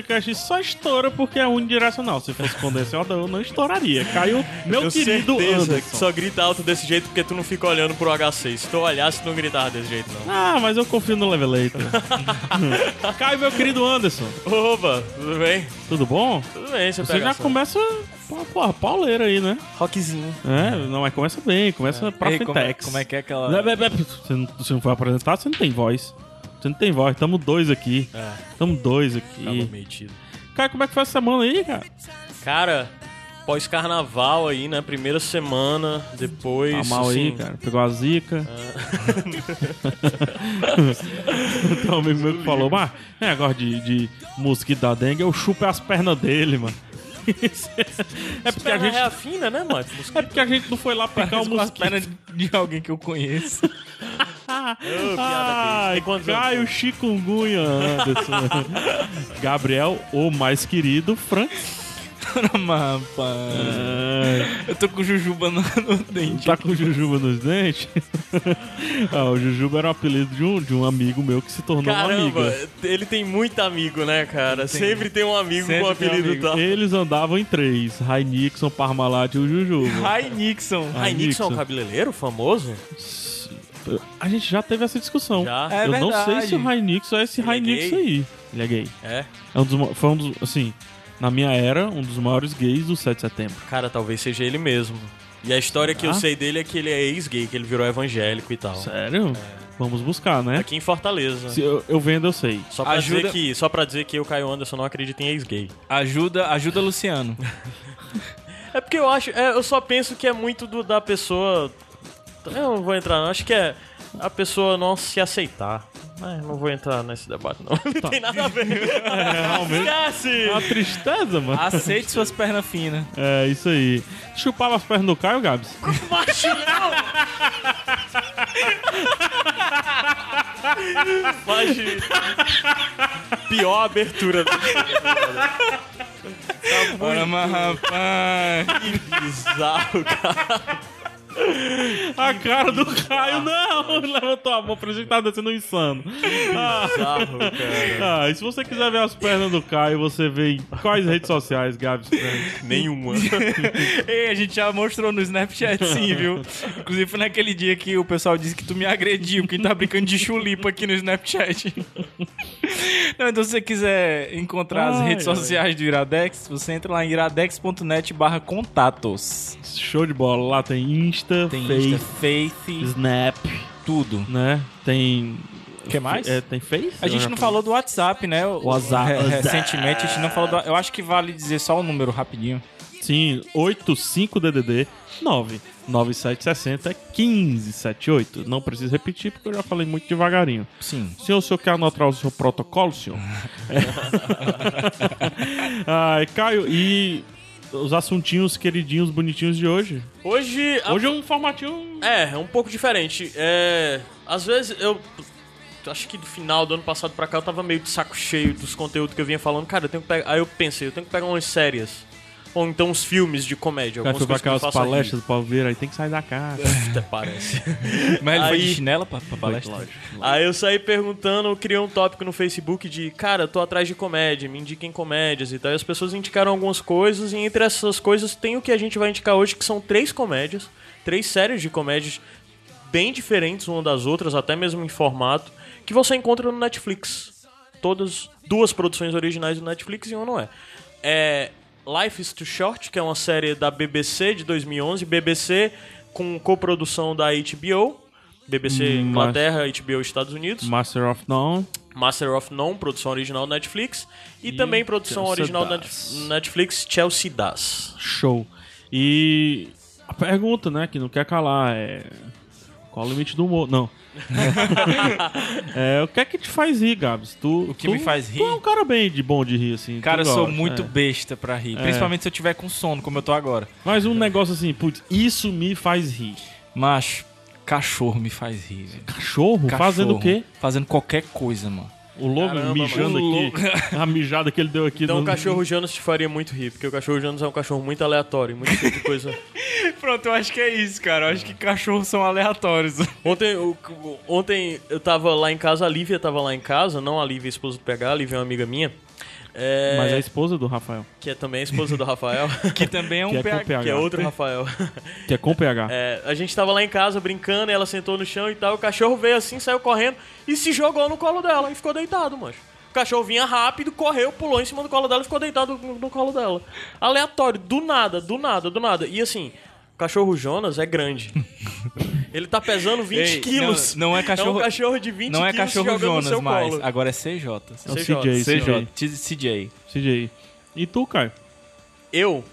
Podcast só estoura porque é unidirecional. Se fosse condensador, eu não estouraria. Caiu meu Tenho querido certeza Anderson. que só grita alto desse jeito porque tu não fica olhando pro H6. Se tu olhasse, tu não gritava desse jeito, não. Ah, mas eu confio no Levelator. Caiu meu querido Anderson. Opa, tudo bem? Tudo bom? Tudo bem, você, Você pega já essa- começa, pô, porra, pauleira aí, né? Rockzinho. É, não, mas começa bem, começa pra Ei, como, é, como é que é aquela. Você não, você não foi apresentado, você não tem voz. Você não tem voz, tamo dois aqui. É, Tamo dois tava aqui. metido. Cara, como é que foi essa semana aí, cara? Cara, pós-carnaval aí, né? Primeira semana, depois. Tá mal aí, assim, cara. Pegou a zica. Então, um amigo meu que falou, mas é negócio de, de mosquito da dengue, eu chupo as pernas dele, mano. é porque a gente. reafina, né, mano? É porque a gente não foi lá picar o mosquito. de alguém que eu conheço. Quantos anos? Caio Chikungunya Anderson. Gabriel, o mais querido, Frank. Mas, rapaz. Eu tô com jujuba no, no dente. Tá com jujuba nos dentes? ah, o Jujuba era o apelido de um, de um amigo meu que se tornou um Caramba, amigo. ele tem muito amigo, né, cara? Sempre tem um amigo Sempre com tem um apelido tal. Eles andavam em três: Rai Nixon, Parmalat e o Jujuba. Ai, Nixon. Rai Nixon é um cabeleireiro famoso? A gente já teve essa discussão. Já? É Eu não sei verdade. se o Rai Nixon é esse Rai é Nixon aí. Ele é gay. É? É um dos, foi um dos, assim, na minha era, um dos maiores gays do 7 de setembro. Cara, talvez seja ele mesmo. E a história que eu Ah? sei dele é que ele é ex-gay, que ele virou evangélico e tal. Sério? Vamos buscar, né? Aqui em Fortaleza. Se eu, eu vendo, eu sei. Só pra, Ajuda- dizer que, só pra dizer que eu, Caio Anderson, não acredito em ex-gay. Ajuda, ajuda Luciano. É porque eu acho. é, eu só penso que é muito do- da pessoa. Eu não vou entrar, não. Acho que é a pessoa não se aceitar. Não vou entrar nesse debate, não. Não tem nada a ver. É, realmente. Esquece! É uma tristeza, mano. Aceite suas pernas finas. É, isso aí. Chupava as pernas do Caio, Gabs? Macho, não! Mas, pior abertura. do- Ora, mas, rapaz. Que bizarro, cara. A cara do Caio, não! Ele levantou a mão pra gente tá descendo um insano. Ah, Bizarro, cara. ah, e se você quiser ver as pernas do Caio, você vê em quais redes sociais, Gabs? Nenhuma. Ei, a gente já mostrou no Snapchat, sim, viu? Inclusive foi naquele dia que o pessoal disse que tu me agrediu, que tá brincando de chulipa aqui no Snapchat. Não, então se você quiser encontrar as Ai, redes ai. sociais do Iradex, você entra lá em iradex.net barra contatos. Show de bola. Lá tem Insta, Tem Face, Insta, Face, Snap, tudo. né? Tem... O que mais? É, tem Face? A gente não falou do WhatsApp, né? O- WhatsApp. re- Recentemente a gente não falou do... Eu acho que vale dizer só o número rapidinho. Sim, 85DDD 9 9760 1578. Não preciso repetir porque eu já falei muito devagarinho. Sim. Senhor, o senhor quer anotar o seu protocolo, senhor? Ai, Caio, e os assuntinhos queridinhos, bonitinhos de hoje? Hoje. a- Hoje é um formatinho... É, é um pouco diferente. É. Às vezes eu. Acho que do final do ano passado pra cá eu tava meio de saco cheio dos conteúdos que eu vinha falando. Cara, eu tenho que pegar. Aí eu pensei, eu tenho que pegar umas séries. Ou então uns filmes de comédia. Cara, Algumas foi pra façam palestras pra ver, aí tem que sair da casa. Até parece. Mas ele foi Aí- de chinela pra, pra palestra? Aí eu saí perguntando, eu criei um tópico no Facebook de, cara, eu tô atrás de comédia, me indiquem comédias e tal. E as pessoas indicaram algumas coisas, e entre essas coisas tem o que a gente vai indicar hoje, que são três comédias, três séries de comédias bem diferentes uma das outras, até mesmo em formato, que você encontra no Netflix. Todas, duas produções originais do Netflix e uma não é. É Life is Too Short, que é uma série da BBC de 2011, BBC com coprodução da HBO, BBC Mas- Inglaterra, HBO Estados Unidos. Master of None. Master of None, produção original Netflix. E, também produção Chelsea original Das. Net- Netflix, Chelsea Das. Show. E a pergunta, né, que não quer calar é. Qual o limite do humor? Não. é, o que é que te faz rir, Gabs? Tu, O que tu- me faz Tu rir? é um cara bem de bom de rir, assim. tu Cara, eu sou gosta, muito é. besta pra rir. Principalmente se eu tiver com sono, como eu tô agora. Mas um negócio assim, putz, isso me faz rir. Macho, cachorro me faz rir, velho. Cachorro? Fazendo o Cachorro. quê? Fazendo qualquer coisa, mano. O lobo Caramba, mijando mano. aqui. A mijada que ele deu aqui. Então no... o cachorro Jonas te faria muito rir, porque o cachorro Jonas é um cachorro muito aleatório, muito cheio de coisa. Pronto, eu acho que é isso, cara. Eu acho que cachorros são aleatórios. Ontem, o- ontem eu tava lá em casa, a Lívia tava lá em casa, não a Lívia, a esposa do PH, a Lívia é uma amiga minha. É, Mas é a esposa do Rafael. Que é também a esposa do Rafael, Que também é um Que é PH. PH. que é outro Rafael. Que é com PH. É, a gente tava lá em casa brincando, e ela sentou no chão e tal. O cachorro veio assim, saiu correndo e se jogou no colo dela e ficou deitado, mancho. O cachorro vinha rápido, correu, pulou em cima do colo dela e ficou deitado no, no colo dela. Aleatório, do nada, do nada, do nada. E assim, cachorro Jonas é grande. Ele tá pesando 20 Ei, quilos. não- não é cachorro- É um cachorro de 20 Não é quilos cachorro Jonas seu mais. colo. Agora é CJ. É o CJ. CJ, CJ. CJ. E tu, Caio? Eu.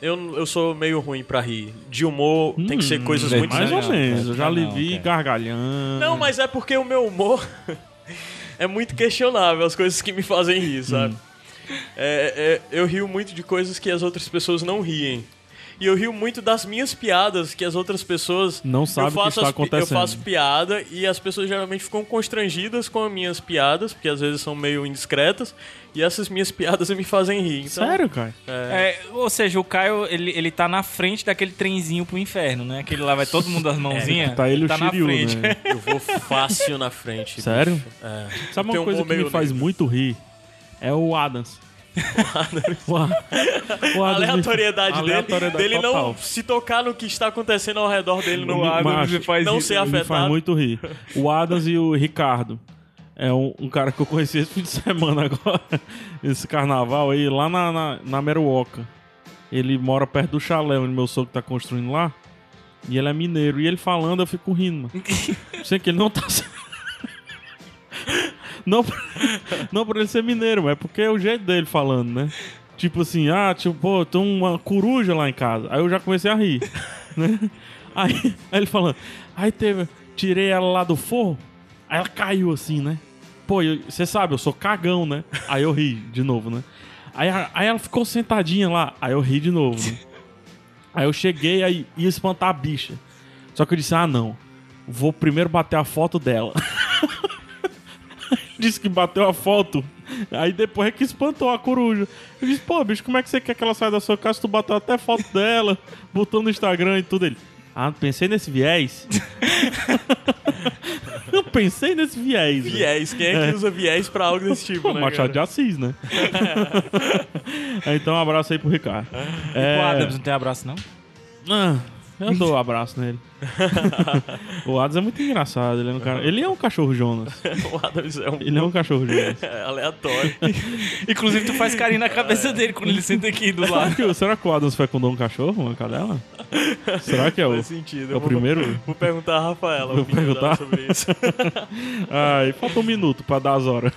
Eu, eu sou meio ruim pra rir. De humor, tem que ser Hum, coisas é muito Mais ou menos. Eu já lhe vi gargalhando. Não, mas é porque o meu humor é muito questionável, as coisas que me fazem rir, sabe? É, é, eu rio muito de coisas que as outras pessoas não riem. E eu rio muito das minhas piadas que as outras pessoas Não sabem o que está as pi- Eu acontecendo. faço piada e as pessoas geralmente ficam constrangidas com as minhas piadas, porque às vezes são meio indiscretas, e essas minhas piadas me fazem rir. Então, Sério, Caio? É, ou seja, o Caio, ele, ele tá na frente daquele trenzinho pro inferno, né? Aquele lá vai todo mundo das mãozinhas. Tá ele e o tá na Shiryu, frente. né? Eu vou fácil na frente. Sério? É. Sabe uma um coisa humor que me faz muito rir? É o Adams. O A- o A Adams me- aleatoriedade, dele- aleatoriedade dele, não se tocar no que está acontecendo ao redor dele no Me- ar, macho, não ser Me faz afetado. muito rir. O Adams e o Ricardo. É um, um cara que eu conheci esse fim de semana agora. Esse carnaval aí, lá na, na, na Meruoca. Ele mora perto do chalé onde meu sogro tá construindo lá. E ele é mineiro. E ele falando, eu fico rindo. Sei que ele não tá. Não, não por ele ser mineiro, mas é porque é o jeito dele falando, né? Tipo assim, ah, tipo, pô, tem uma coruja lá em casa. Aí eu já comecei a rir, né? Aí, aí ele falando, aí teve, tirei ela lá do forro, aí ela caiu assim, né? Pô, você sabe, eu sou cagão, né? Aí eu ri de novo, né? Aí, aí ela ficou sentadinha lá, aí eu ri de novo, né? Aí eu cheguei, aí ia espantar a bicha. Só que eu disse, ah, não, vou primeiro bater a foto dela. disse que bateu a foto. Aí depois é que espantou a coruja. Eu disse, pô, bicho, como é que você quer que ela saia da sua casa? Tu bateu até foto dela, botou no Instagram e tudo. Ele, ah, pensei nesse viés. Eu pensei nesse viés. Viés, quem é que usa viés pra algo desse tipo, Pô, né, Machado de cara? Assis, né? então, um abraço aí pro Ricardo. O É... Adams não tem abraço, não? Ah, eu dou um abraço nele. o Adams é muito engraçado. Ele é um, cara... ele é um cachorro Jonas. O Adams é um Ele é um cachorro Jonas. é aleatório. Inclusive, tu faz carinho na cabeça dele quando ele senta aqui do Será lado. que, será que o Adams fecundou um cachorro, uma cadela? Será que é o, sentido. é o vou- primeiro? Vou perguntar a Rafaela Vou perguntar? sobre isso. Ai, falta um minuto pra dar as horas.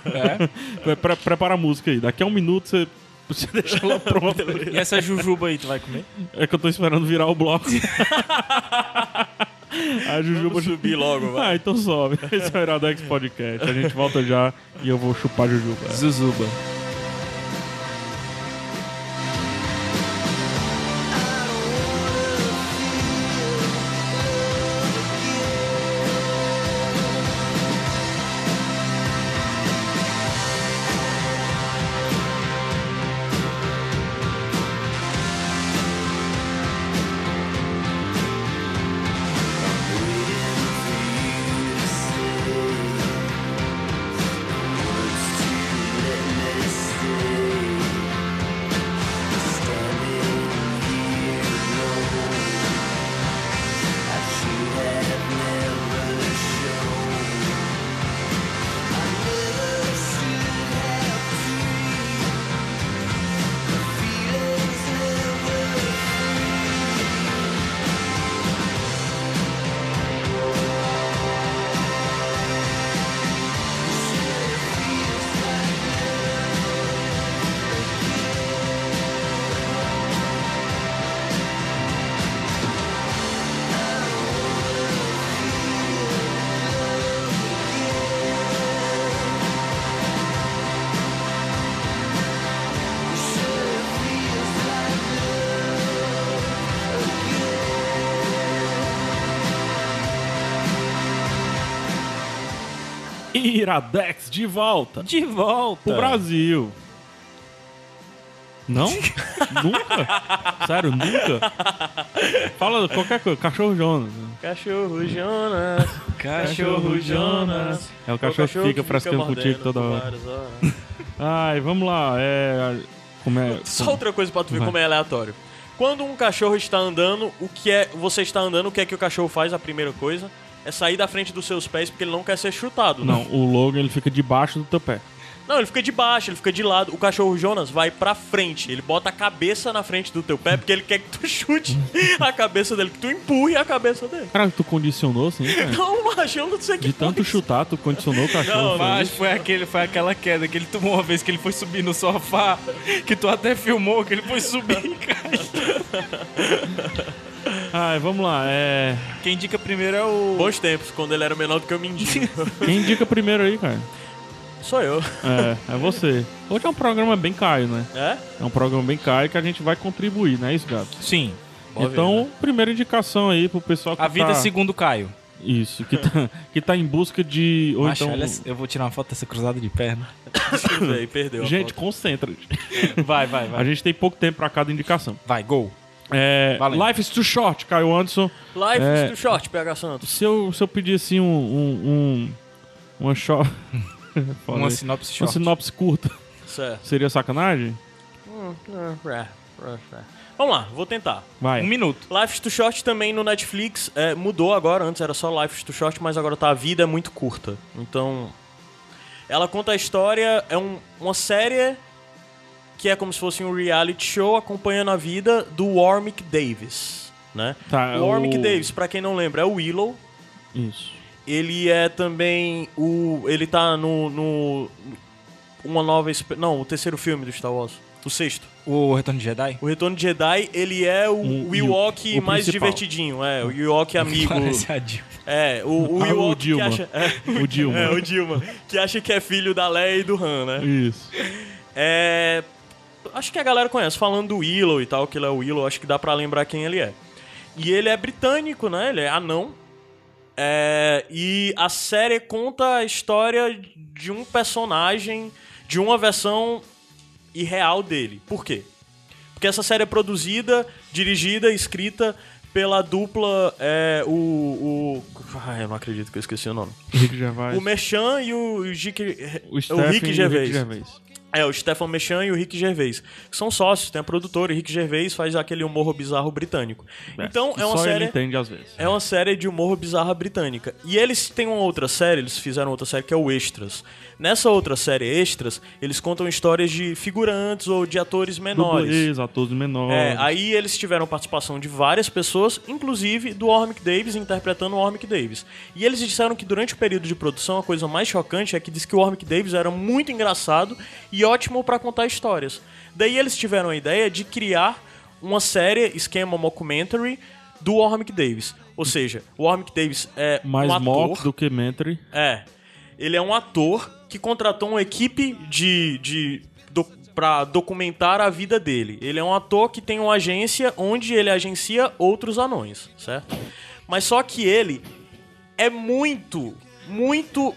Pre- pre- prepara a música aí. Daqui a um minuto você, você deixa ela pronta. E essa jujuba aí, tu vai comer? É que eu tô esperando virar o bloco. A Jujuba Vamos subir logo, vai. Ah, então sobe. Esse é o Iradex Podcast. A gente volta já e eu vou chupar Jujuba. Zuzuba. Iradex de volta De volta. pro Brasil. Não? nunca? Sério, nunca? Fala qualquer coisa. Cachorro Jonas. Cachorro Jonas. Cachorro Jonas. É o cachorro, que fica frescando contigo toda hora. Ai, vamos lá. É. Como é. Só outra coisa pra tu ver Vai. como é aleatório. Quando um cachorro está andando, o que é. Você está andando, o que é que o cachorro faz? A primeira coisa é sair da frente dos seus pés porque ele não quer ser chutado. né? Não, o Logan ele fica debaixo do teu pé. Não, ele fica de baixo, ele fica de lado. O cachorro Jonas vai pra frente. Ele bota a cabeça na frente do teu pé porque ele quer que tu chute a cabeça dele, que tu empurre a cabeça dele. Cara, tu condicionou assim, cara? Não, macho, eu não sei o que De tanto chutar, tu condicionou o cachorro. Não, Mas foi, aquele, foi aquela queda que ele tomou uma vez que ele foi subir no sofá, que tu até filmou que ele foi subir e caiu. Ai, vamos lá. É. Quem indica primeiro é o. Bons tempos, quando ele era menor do que o mendigo. Quem indica primeiro aí, cara? Sou eu. É, é você. Hoje é um programa bem caio, né? É? É um programa bem caio que a gente vai contribuir, não é isso, gato? Sim. Boa então, vida. primeira indicação aí pro pessoal que A vida tá... segundo Caio. Isso, que tá, que tá em busca de... Ou Macho, então... olha, eu vou tirar uma foto dessa cruzada de perna. Desculpa aí, perdeu. a Gente, concentra. Vai, vai, A vai. gente tem pouco tempo pra cada indicação. Vai, gol. É. Life is too short, Caio Anderson. Life É. do short, PH Santos. Se eu, se eu pedir assim um... um, um uma short... Uma sinopse Uma short. sinopse curta. Certo. Seria sacanagem? Vamos lá, vou tentar. Vai. Um minuto. Life to Short também no Netflix é, mudou agora. Antes era só Life to Short, mas agora tá a vida é muito curta. Então, ela conta a história. É um- uma série que é como se fosse um reality show acompanhando a vida do Warwick Davis, né? Tá, o Warwick o- Davis, pra quem não lembra, é o Willow. Isso. Ele é também o. Ele tá no. no uma nova. Não, o terceiro filme do Star Wars. O sexto. O Retorno de Jedi? O Retorno de Jedi, ele é o Um- Ewok o mais principal. divertidinho. É, o Ewok amigo. Parece a Jill. É, o, o Ah, o Ewok que Dilma. acha. É, O Dilma. é, o Dilma. Que acha que é filho da Leia e do Han, né? Isso. É. Acho que a galera conhece. Falando do Willow e tal, que ele é o Willow, acho que dá pra lembrar quem ele é. E ele é britânico, né? Ele é anão. É, e a série conta a história de um personagem, de uma versão irreal dele. Por quê? Porque essa série é produzida, dirigida, escrita pela dupla. É, o, o. Ai, eu não acredito que eu esqueci o nome. Rick Gervais. O Merchan e o, o, O, o Stephen Rick e o Gervais. Rick Gervais. É, o Stefan Mechan e o Rick Gervais. São sócios, tem a produtora. E Rick Gervais faz aquele humor bizarro britânico. Então, que é uma só série... ele entende às vezes. É uma série de humor bizarra britânica. E eles têm uma outra série, eles fizeram outra série que é o Extras. Nessa outra série Extras, eles contam histórias de figurantes ou de atores menores. Dublês, atores menores. É, aí eles tiveram participação de várias pessoas, inclusive do Warwick Davis interpretando o Warwick Davis. E eles disseram que durante o período de produção a coisa mais chocante é que diz que o Warwick Davis era muito engraçado e ótimo pra contar histórias. Daí eles tiveram a ideia de criar uma série, esquema mockumentary, do Warwick Davis. Ou seja, o Warwick Davis é Mais um ator... mock do que Mentary. É. Ele é um ator que contratou uma equipe de. de do, pra documentar a vida dele. Ele é um ator que tem uma agência onde ele agencia outros anões, certo? Mas só que ele é muito, muito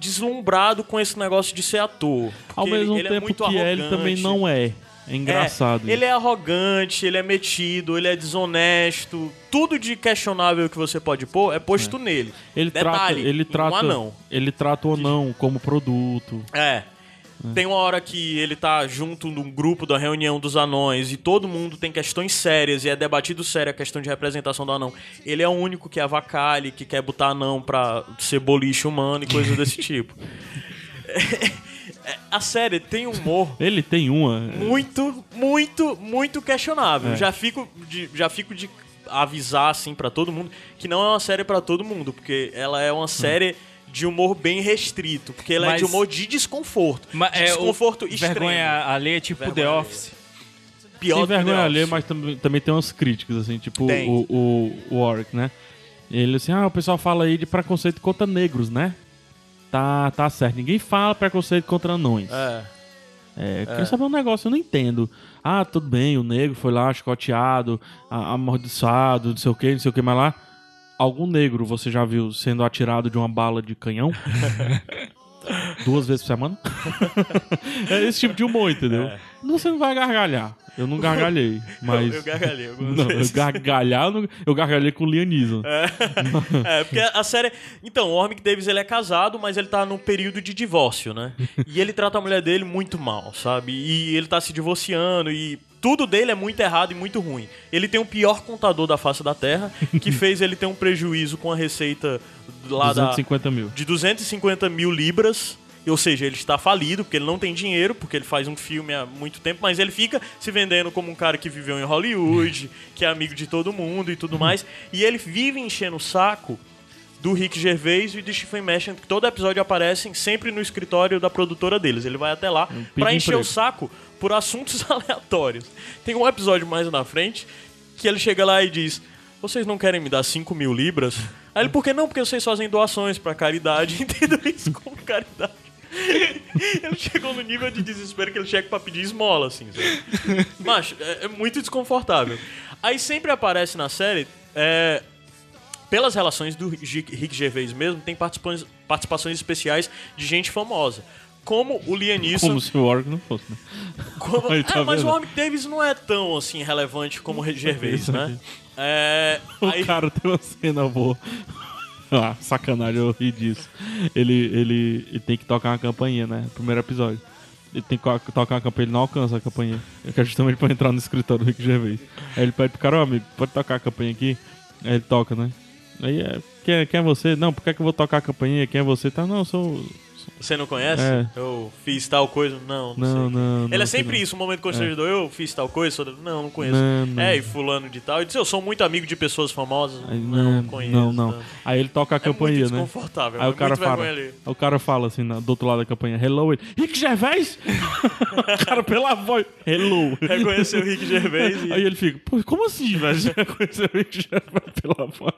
deslumbrado com esse negócio de ser ator. Ao ele- mesmo ele é tempo muito que ele arrogante. também não é. É engraçado. É, ele é arrogante, ele é metido, ele é desonesto. Tudo de questionável que você pode pôr é posto nele. Ele Detalhe, trata, ele um trata, anão. ele trata o anão como produto. É. Tem uma hora que ele tá junto num grupo da reunião dos anões e todo mundo tem questões sérias e é debatido sério a questão de representação do anão. Ele é o único que avacalha, que quer botar anão pra ser boliche humano e coisas desse tipo. É, a série tem humor Ele tem uma. muito, muito, muito questionável. Já fico de, já fico de avisar assim pra todo mundo que não é uma série pra todo mundo, porque ela é uma série de humor bem restrito, porque ela é de Mas- humor de desconforto, Mas de é desconforto o extremo. Vergonha alheia, tipo Vergonha The. Office. Pior que vergonha The alheia, mas também, também tem umas críticas, assim, tipo Tem. o, o, o Warwick, né? Ele assim, ah, o pessoal fala aí de preconceito contra negros, né? Tá, tá certo. Ninguém fala preconceito contra anões. É. É, queria saber um negócio, eu não entendo. Ah, tudo bem, o negro foi lá chicoteado, a- amaldiçoado, não sei o que, não sei o que, mas lá. Algum negro você já viu sendo atirado de uma bala de canhão? duas vezes por semana. é esse tipo de humor, entendeu? Você não vai gargalhar. Eu não gargalhei, mas... Eu, eu gargalhei algumas Não, eu vezes. gargalhar, eu não- eu gargalhei com o Lianismo. É, porque a série. Então, o Warwick Davis ele é casado, mas ele tá num período de divórcio, né? E ele trata a mulher dele muito mal, sabe? E ele tá se divorciando e. Tudo dele é muito errado e muito ruim. Ele tem o pior contador da face da Terra, que fez ele ter um prejuízo com a receita lá da, 250 mil. de 250 mil libras. Ou seja, ele está falido, porque ele não tem dinheiro, porque ele faz um filme há muito tempo, mas ele fica se vendendo como um cara que viveu em Hollywood, que é amigo de todo mundo e tudo mais. E ele vive enchendo o saco do Rick Gervais e do Stephen Merchant, que todo episódio aparecem sempre no escritório da produtora deles. Ele vai até lá pra encher emprego. o saco por assuntos aleatórios. Tem um episódio mais na frente que ele chega lá e diz: Vocês não querem me dar 5 mil libras? Aí ele, por que não? Porque vocês fazem doações pra caridade. Entendo isso como caridade. Ele chegou no nível de desespero que ele chega pra pedir esmola, assim, sabe? Macho, é, é muito desconfortável. Aí sempre aparece na série, é, pelas relações do Rick Gervais mesmo, tem participações, participações especiais de gente famosa. Como o Liam Neeson. Como se o Warwick não fosse, né? Como- Aí, tá é, mas o Warwick Davis não é tão assim relevante como o Gervais, né? É, O aí- cara tem uma cena boa. Ah, sacanagem, eu ri disso. Ele, ele, ele tem que tocar uma campainha, né? Primeiro episódio. Ele tem que tocar uma campainha, ele não alcança a campainha. Que é justamente pra entrar no escritório do Rick Gervais. Aí ele pede pro cara, ó amigo, pode tocar a campainha aqui? Aí ele toca, né? Aí é, quem, é- quem é você? Não, por que, é que eu vou tocar a campainha? Quem é você? Tá, não, eu sou. Você não conhece? É. Eu fiz tal coisa? Não, não, Não, sei. não, Ele não é sempre não. isso, um momento constrangedor. Eu fiz tal coisa? Sou- Não, não conheço. É, e fulano de tal. E disse, eu sou muito amigo de pessoas famosas. Aí, não, conheço. Não, não. tá. Aí ele toca a É campainha, muito né? Aí é o cara muito fala, aí o cara fala assim, do outro lado da campanha, hello, ele, Rick Gervais? o cara pela voz, hello. Reconheceu o Rick Gervais e... Aí ele fica, pô, como assim, velho? Você reconheceu o Rick Gervais pela voz?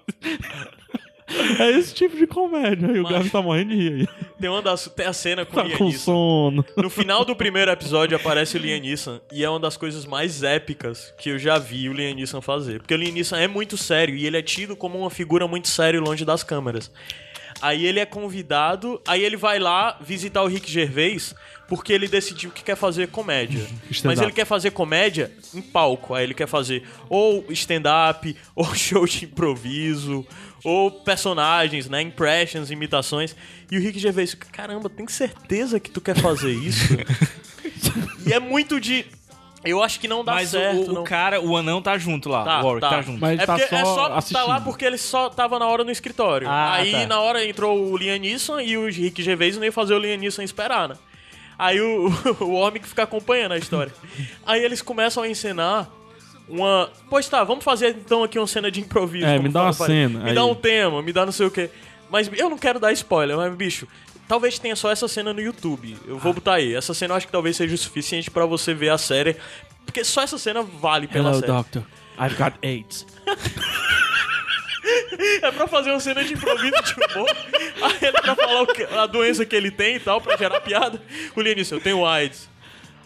É esse tipo de comédia. Aí o Gavin tá morrendo de rir aí. Tem, uma das... Tem a cena com o Tá Liam com Neeson. sono. No final do primeiro episódio aparece o Liam Neeson e é uma das coisas mais épicas que eu já vi o Liam Neeson fazer. Porque o Liam Neeson é muito sério e ele é tido como uma figura muito séria longe das câmeras. Aí ele é convidado, aí ele vai lá visitar o Rick Gervais porque ele decidiu que quer fazer comédia. Mas ele quer fazer comédia em palco. Aí ele quer fazer ou stand-up, ou show de improviso, ou personagens, né? Impressions, imitações. E o Rick Gervais caramba, tem certeza que tu quer fazer isso? e é muito de. Eu acho que não dá Mas o- certo. o, não... cara, o anão tá junto lá. Tá, o Warwick tá, tá. junto. Mas é tá porque é só só tá lá porque ele só tava na hora no escritório. Ah, Aí tá. na hora entrou o Liam Neeson e o Rick Gervais não ia fazer o Liam Neeson esperar, né? Aí o, o homem que fica acompanhando a história. Aí eles começam a encenar uma. Pois tá, vamos fazer então aqui uma cena de improviso. É, me dá uma cena, Me aí. dá um tema, me dá não sei o quê. Mas eu não quero dar spoiler, mas bicho. Talvez tenha só essa cena no YouTube. Eu Ah. vou botar aí. Essa cena eu acho que talvez seja o suficiente pra você ver a série. Porque só essa cena vale pela Hello, série. doctor. I've got AIDS. É pra fazer uma cena de improviso de humor. Aí ele pra falar que- a doença que ele tem e tal, pra gerar piada. O Lianício, eu tenho AIDS.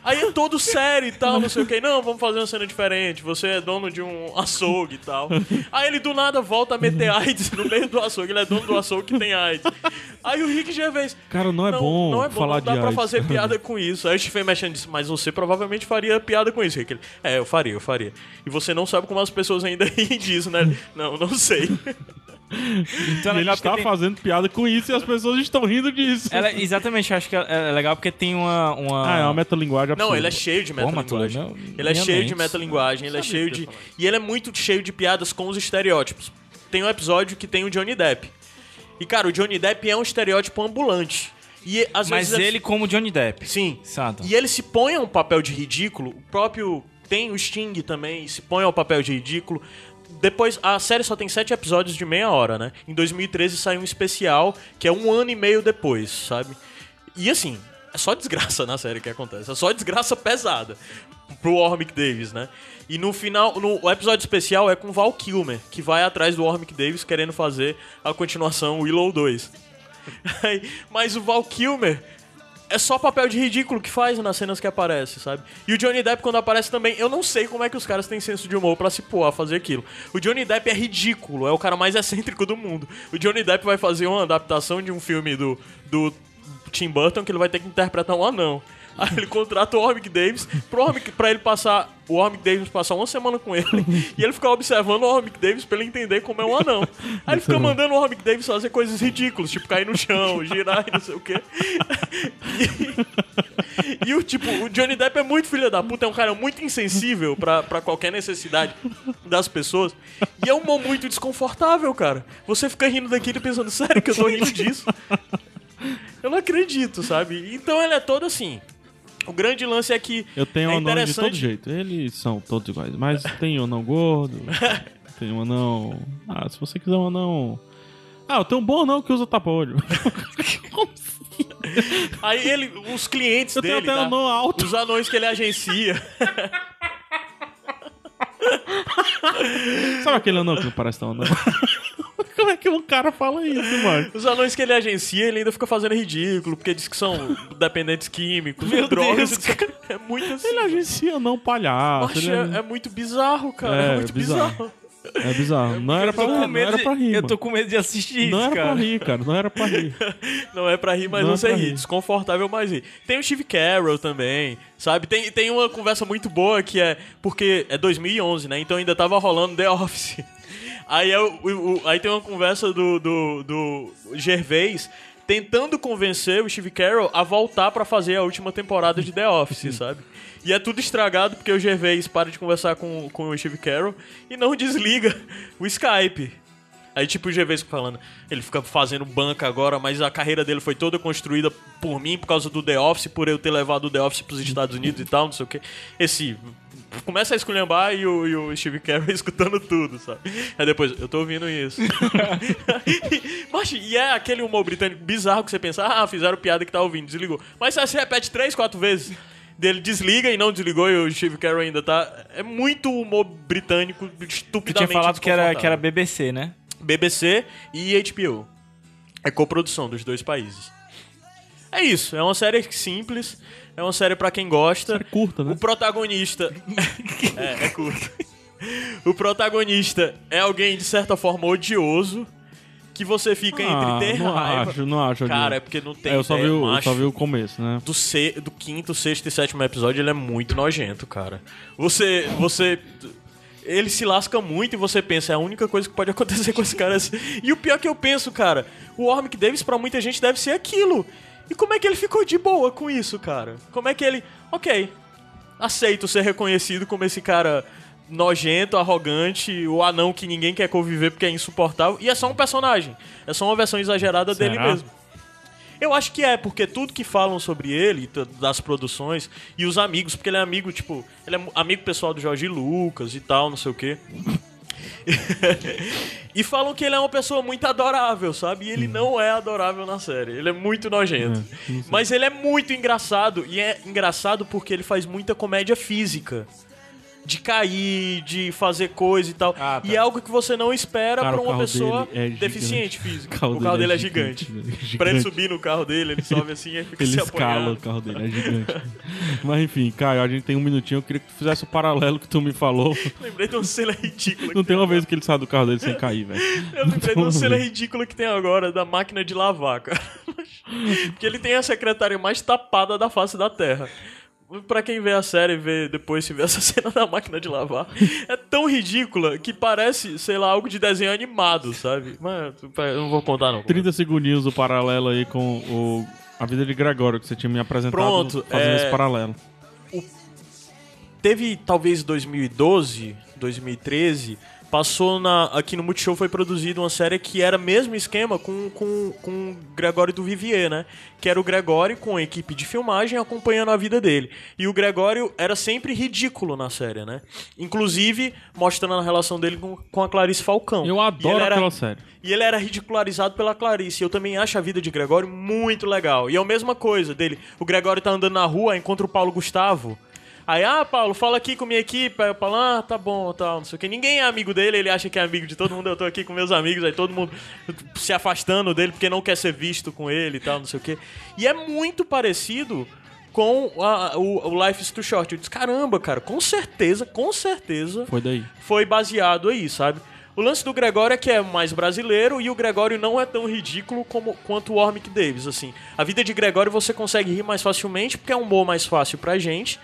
Aí é todo sério e tal, não sei o que. Não, vamos fazer uma cena diferente. Você é dono de um açougue e tal. Aí ele do nada volta a meter AIDS no meio do açougue. Ele é dono do açougue que tem AIDS. Aí o Rick Gervais. Cara, não é bom não é bom, falar não dá de pra AIDS. fazer piada com isso. Aí o Stephen Merchant disse, mas você provavelmente faria piada com isso, Rick. Ele, é, eu faria, eu faria. E você não sabe como as pessoas ainda riem disso, né? Não, não sei. Então E é ele porque tem- fazendo piada com isso e as pessoas estão rindo disso. Ela, exatamente, eu acho que é é legal porque tem uma. uma... Ah, é uma metalinguagem absurda. Não, ele é cheio de Pô, metalinguagem. lembra? Ele é cheio mente. de metalinguagem, ele é cheio de. E ele é muito cheio de piadas com os estereótipos. Tem um episódio que tem o Johnny Depp. E, cara, o Johnny Depp é um estereótipo ambulante. E às Mas vezes. ele como Johnny Depp. Sim. Exato. E ele se põe a um papel de ridículo. O próprio. Tem o Sting também, se põe ao papel de ridículo. Depois, a série só tem sete episódios de meia hora, né? Em 2013 saiu um especial, que é um ano e meio depois, sabe? E assim, é só desgraça na série que acontece. É só desgraça pesada pro Warwick Davis, né? E no final, no, o episódio especial é com Val Kilmer, que vai atrás do Warwick Davis querendo fazer a continuação Willow 2. Aí, Mas o Val Kilmer é só papel de ridículo que faz nas cenas que aparece, sabe? E o Johnny Depp, quando aparece também, eu não sei como é que os caras têm senso de humor pra se pôr a fazer aquilo. O Johnny Depp é ridículo, é o cara mais excêntrico do mundo. O Johnny Depp vai fazer uma adaptação de um filme do, do Tim Burton que ele vai ter que interpretar um anão. Aí ele contrata o Warwick Davis pro Warwick, pra ele passar, o Warwick Davis passar uma semana com ele e ele ficar observando o Warwick Davis pra ele entender como é um anão. Aí ele fica mandando o Warwick Davis fazer coisas ridículas, tipo cair no chão, girar e não sei o quê. E, e o tipo, o Johnny Depp é muito filho da puta, é um cara muito insensível pra, pra qualquer necessidade das pessoas. E é um humor muito desconfortável, cara. Você fica rindo daquilo pensando, sério que eu tô rindo disso? Eu não acredito, sabe? Então ele é todo assim. O grande lance é que. Eu tenho é um anão de todo jeito. Eles são todos iguais. Mas tem um anão gordo. tem um anão. Ah, se você quiser um anão. Ah, eu tenho um bom anão que usa tapa-olho. Aí ele, os clientes Eu tenho dele, até tá? anão alto. os anões que ele agencia. Sabe aquele anão que não parece tão anão? Como é que um cara fala isso, mano? Os anões que ele agencia, ele ainda fica fazendo ridículo, porque diz que são dependentes químicos, Meu drogas. Deus, É muito assim. Ele agencia anão palhaço. Ele é, é muito bizarro, cara. É, É, muito bizarro. bizarro. É bizarro. Não era pra, não era de- pra rir, Eu tô com medo de assistir Não isso, era cara. pra rir, cara. Não era pra rir. Não é pra rir, mas Não é você pra ri. rir. Desconfortável, mas rir. Tem o Steve Carroll também, sabe? Tem, tem uma conversa muito boa que é... Porque é 2011, né? Então ainda tava rolando The Office. Aí, é aí tem uma conversa do, do, do Gervais tentando convencer o Steve Carroll a voltar pra fazer a última temporada de The Office, sabe? E é tudo estragado porque o Gervais para de conversar com, com o Steve Carroll e não desliga o Skype. Aí, tipo, o Gervais falando, ele fica fazendo banca agora, mas a carreira dele foi toda construída por mim, por causa do The Office, por eu ter levado o The Office pros Estados Unidos e tal, não sei o quê. Esse. Começa a esculhambar e o, e o Steve Carell escutando tudo, sabe? Aí depois, eu tô ouvindo isso. Mas, e é aquele humor britânico bizarro que você pensa, ah, fizeram piada que tá ouvindo, desligou. Mas você repete três, quatro vezes. Dele desliga e não desligou e o Steve Carell ainda tá. É muito humor britânico, Tu estupidamente. tinha falado que era, que era. BBC, né? BBC e HBO. É coprodução dos dois países. É isso, é uma série simples, é uma série pra quem gosta. Série curta, né? O protagonista. é, é curto. O protagonista é alguém de certa forma odioso, que você fica Ah, entre ter não raiva. acho, não acho. Cara, é porque não tem É, eu só vi, o, eu só vi o começo, né? Do, se, do quinto, sexto e sétimo episódio, ele é muito nojento, cara. Você. Você. Ele se lasca muito e você pensa, é a única coisa que pode acontecer com esse cara. é assim. E o pior é que eu penso, cara, o Warwick Davis pra muita gente deve ser aquilo. E como é que ele ficou de boa com isso, cara? Como é que ele. Ok, aceito ser reconhecido como esse cara nojento, arrogante, o anão que ninguém quer conviver porque é insuportável. E é só um personagem. É só uma versão exagerada dele Será? mesmo. Eu acho que é, porque tudo que falam sobre ele, das produções, e os amigos, porque ele é amigo, tipo, ele é amigo pessoal do Jorge Lucas e tal, não sei o quê. e falam que ele é uma pessoa muito adorável, sabe? E ele não é adorável na série. Ele é muito nojento. Mas ele é muito engraçado. E é engraçado porque ele faz muita comédia física. De cair, de fazer coisa e tal. Ah, tá. E é algo que você não espera o uma carro pessoa dele é gigante. deficiente física. O O carro, dele é gigante. velho, é Pra ele gigante. subir no carro dele, ele sobe assim e fica Ele se escala o carro dele, é gigante. Mas enfim, Caio, a gente tem um minutinho. Eu queria que tu fizesse o paralelo que tu me falou. Lembrei de uma cena ridícula. Não tem uma vez que ele sai do carro dele sem cair, velho. Eu lembrei de uma cena ridícula que tem agora da máquina de lavar, cara. Porque ele tem a secretária mais tapada da face da Terra. Pra quem vê a série e vê depois se vê essa cena da máquina de lavar, é tão ridícula que parece, sei lá, algo de desenho animado, sabe? Mas eu não vou contar não. 30 segundinhos o paralelo aí com o, a vida de Gregório, que você tinha me apresentado Pronto, fazendo é- esse paralelo. Teve talvez 2012, 2013, passou na aqui no Multishow foi produzida uma série que era mesmo esquema com, com, com o Gregório do Vivier, né? Que era o Gregório com a equipe de filmagem acompanhando a vida dele. E o Gregório era sempre ridículo na série, né? Inclusive mostrando a relação dele com, com a Clarice Falcão. Eu adoro era- aquela série. e ele era ridicularizado pela Clarice. Eu também acho a vida de Gregório muito legal. E é a mesma coisa dele. O Gregório tá andando na rua, encontra o Paulo Gustavo. Aí, ah, Paulo, fala aqui com minha equipe. Aí eu falo, ah, tá bom, tal, não sei o que. Ninguém é amigo dele, ele acha que é amigo de todo mundo. Eu tô aqui com meus amigos, aí todo mundo se afastando dele porque não quer ser visto com ele e tal, não sei o que. E é muito parecido com a- o, o Life is Too Short. Eu disse, caramba, cara, com certeza, com certeza Foi daí. foi baseado aí, sabe? O lance do Gregório é que é mais brasileiro e o Gregório não é tão ridículo como, quanto o Warmick Davis, assim. A vida de Gregório você consegue rir mais facilmente porque é um humor mais fácil pra gente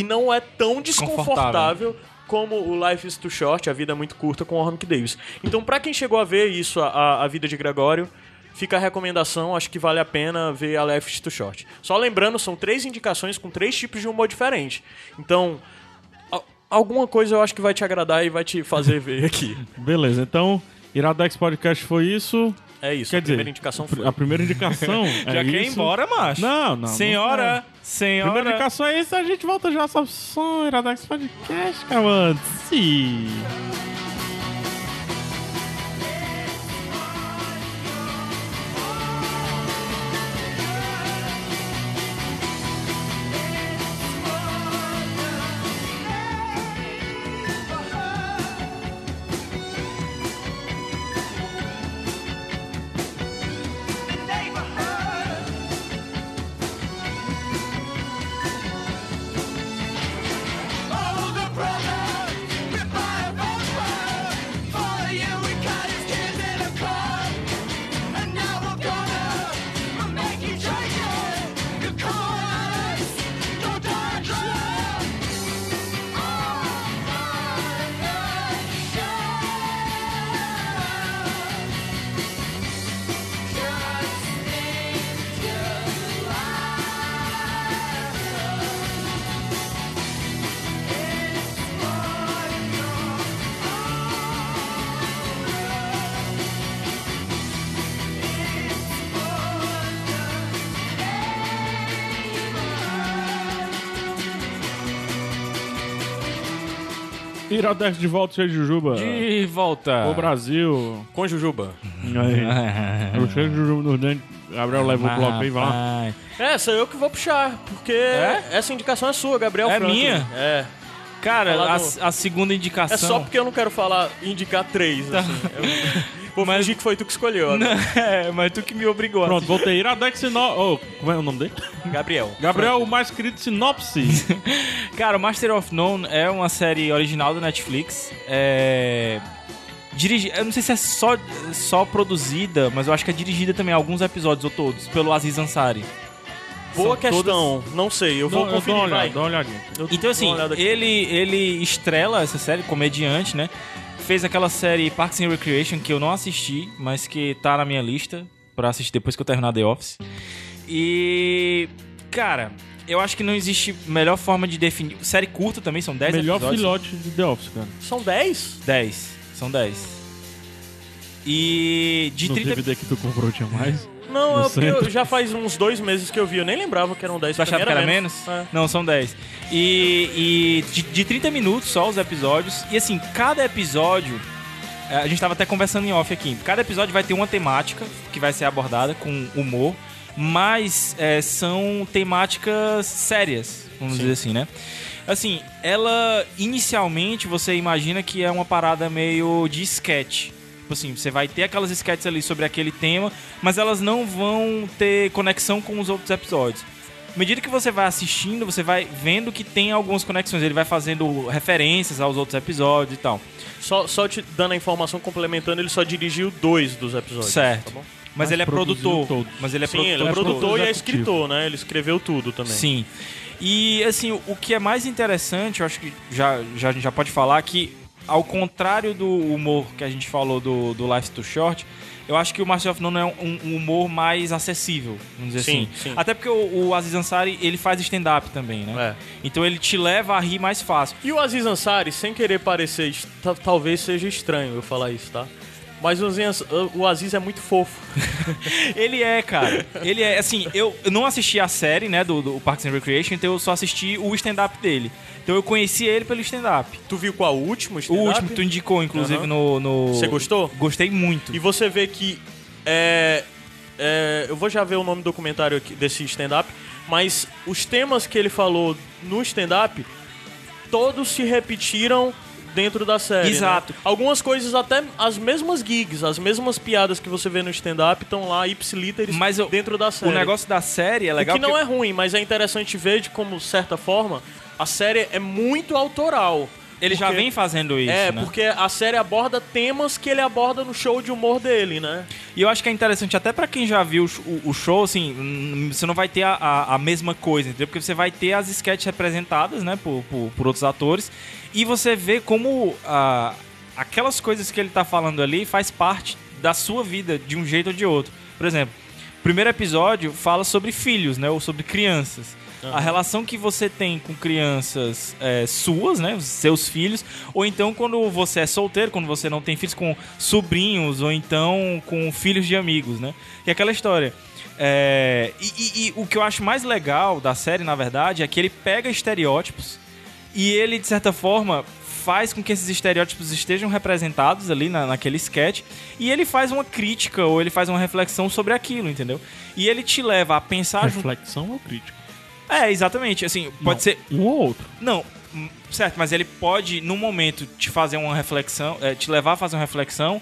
e não é tão desconfortável como o Life is Too Short, a vida é muito curta com o Warmick Davis. Então, pra quem chegou a ver isso, a, a vida de Gregório, fica a recomendação, acho que vale a pena ver a Life is Too Short. Só lembrando, são três indicações com três tipos de humor diferente. Então, a- alguma coisa eu acho que vai te agradar e vai te fazer ver aqui. Beleza, então, Iradex Podcast foi isso. É isso, Quer a dizer, primeira indicação foi. a primeira indicação é Já quer ir embora, macho. Não, não. Senhora, não senhora. Primeira indicação é isso, a gente volta já sobre som Iradex Podcast, cara. Sim. Iradex de volta, cheio de Jujuba. De volta. O Brasil. Com Jujuba. Aí. Eu cheio de Jujuba nos dentes. Gabriel leva o bloco aí, vai lá. É, sou eu que vou puxar, porque É? essa indicação é sua, Gabriel É Franklin. minha? É. Cara, a, do- a segunda indicação. É só porque eu não quero falar, indicar três, assim. Eu vou Mas- fingir que foi tu que escolheu. agora. é, mas tu que me obrigou. a Pronto, voltei. Iradex Sinopse. Oh, como é o nome dele? Gabriel. Gabriel, o mais querido Sinopse. Cara, o Master of None é uma série original da Netflix. É. Dirigi... Eu não sei se é só, só produzida, mas eu acho que é dirigida também, alguns episódios ou todos, pelo Aziz Ansari. Boa São questão. Não sei, eu vou eu conferir, dou uma olhada, dá uma olhadinha. Eu Então, assim, ele, ele estrela essa série, comediante, né? Fez aquela série Parks and Recreation, que eu não assisti, mas que tá na minha lista pra assistir depois que eu terminar The Office. E. Cara, eu acho que não existe melhor forma de definir. Série curta também, são 10 Melhor episódios. filhote de The Office, cara. São 10? 10. São 10. E de no 30 DVD que tu comprou tinha mais. Não, eu, porque eu- centro. já faz uns dois meses que eu vi. Eu nem lembrava que eram 10. Tu achava que era menos? É. Não, são 10. E, e de, de 30 minutos só os episódios. E assim, cada episódio. é, A gente tava até conversando em off aqui. Cada episódio vai ter uma temática que vai ser abordada com humor. Mas é, são temáticas sérias, vamos Sim. dizer assim, né? Assim, ela inicialmente você imagina que é uma parada meio de sketch. Tipo assim, você vai ter aquelas sketches ali sobre aquele tema, mas elas não vão ter conexão com os outros episódios. À medida que você vai assistindo, você vai vendo que tem algumas conexões. Ele vai fazendo referências aos outros episódios e tal. Só, só te dando a informação complementando, ele só dirigiu dois dos episódios. Certo. Tá bom? Mas, Mas ele é produtor. todos. Mas ele é Sim, produtor. ele é de produtor e é escritor, né? Ele escreveu tudo também. Sim. E assim, o- o que é mais interessante, eu acho que já, já, a gente já pode falar que, ao contrário do humor que a gente falou do, do Life Too Short, eu acho que o Master of None é um, um humor mais acessível, vamos dizer Sim, assim. sim. Até porque o, o Aziz Ansari, ele faz stand-up também, né? É. Então ele te leva a rir mais fácil. E o Aziz Ansari, sem querer parecer, talvez seja estranho eu falar isso, tá? Mas o Aziz, o Aziz é muito fofo. Ele é, cara. Ele é, assim, eu, eu não assisti a série, né, do, do Parks and Recreation, então eu só assisti o stand-up dele. Então eu conheci ele pelo stand-up. Tu viu qual o último O stand-up? último que tu indicou, inclusive, no, no... Você gostou? Gostei muito. E você vê que é, é, eu vou já ver o nome do documentário aqui, desse stand-up, mas os temas que ele falou no stand-up todos se repetiram dentro da série. Exato. né? Algumas coisas até as mesmas gigs, as mesmas piadas que você vê no stand-up estão lá ipsiliteris Mas eu- dentro da série. O negócio da série é legal o que não porque- é ruim, mas é interessante ver de como, certa forma, a série é muito autoral. Ele já Porque- vem fazendo isso, é, né? porque a série aborda temas que ele aborda no show de humor dele, né? E eu acho que é interessante até pra quem já viu o sh- o, o show, assim, você não vai ter a, a, a mesma coisa, entendeu? Porque você vai ter as sketches representadas, né, por, por, por outros atores, e você vê como ah, aquelas coisas que ele tá falando ali faz parte da sua vida de um jeito ou de outro. Por exemplo, o primeiro episódio fala sobre filhos, né, ou sobre crianças. A relação que você tem com crianças é, suas, né? Seus filhos, ou então quando você é solteiro, quando você não tem filhos, com sobrinhos, ou então com filhos de amigos, né? Que é aquela história. É, e, e- e o que eu acho mais legal da série, na verdade, é que ele pega estereótipos e ele, de certa forma, faz com que esses estereótipos estejam representados ali na, naquele sketch e ele faz uma crítica ou ele faz uma reflexão sobre aquilo, entendeu? E ele te leva a pensar junto. Reflexão ou crítica? É, exatamente. Assim, pode Não, ser. Um ou outro. Não, certo, mas ele pode, num momento, te fazer uma reflexão, é, te levar a fazer uma reflexão.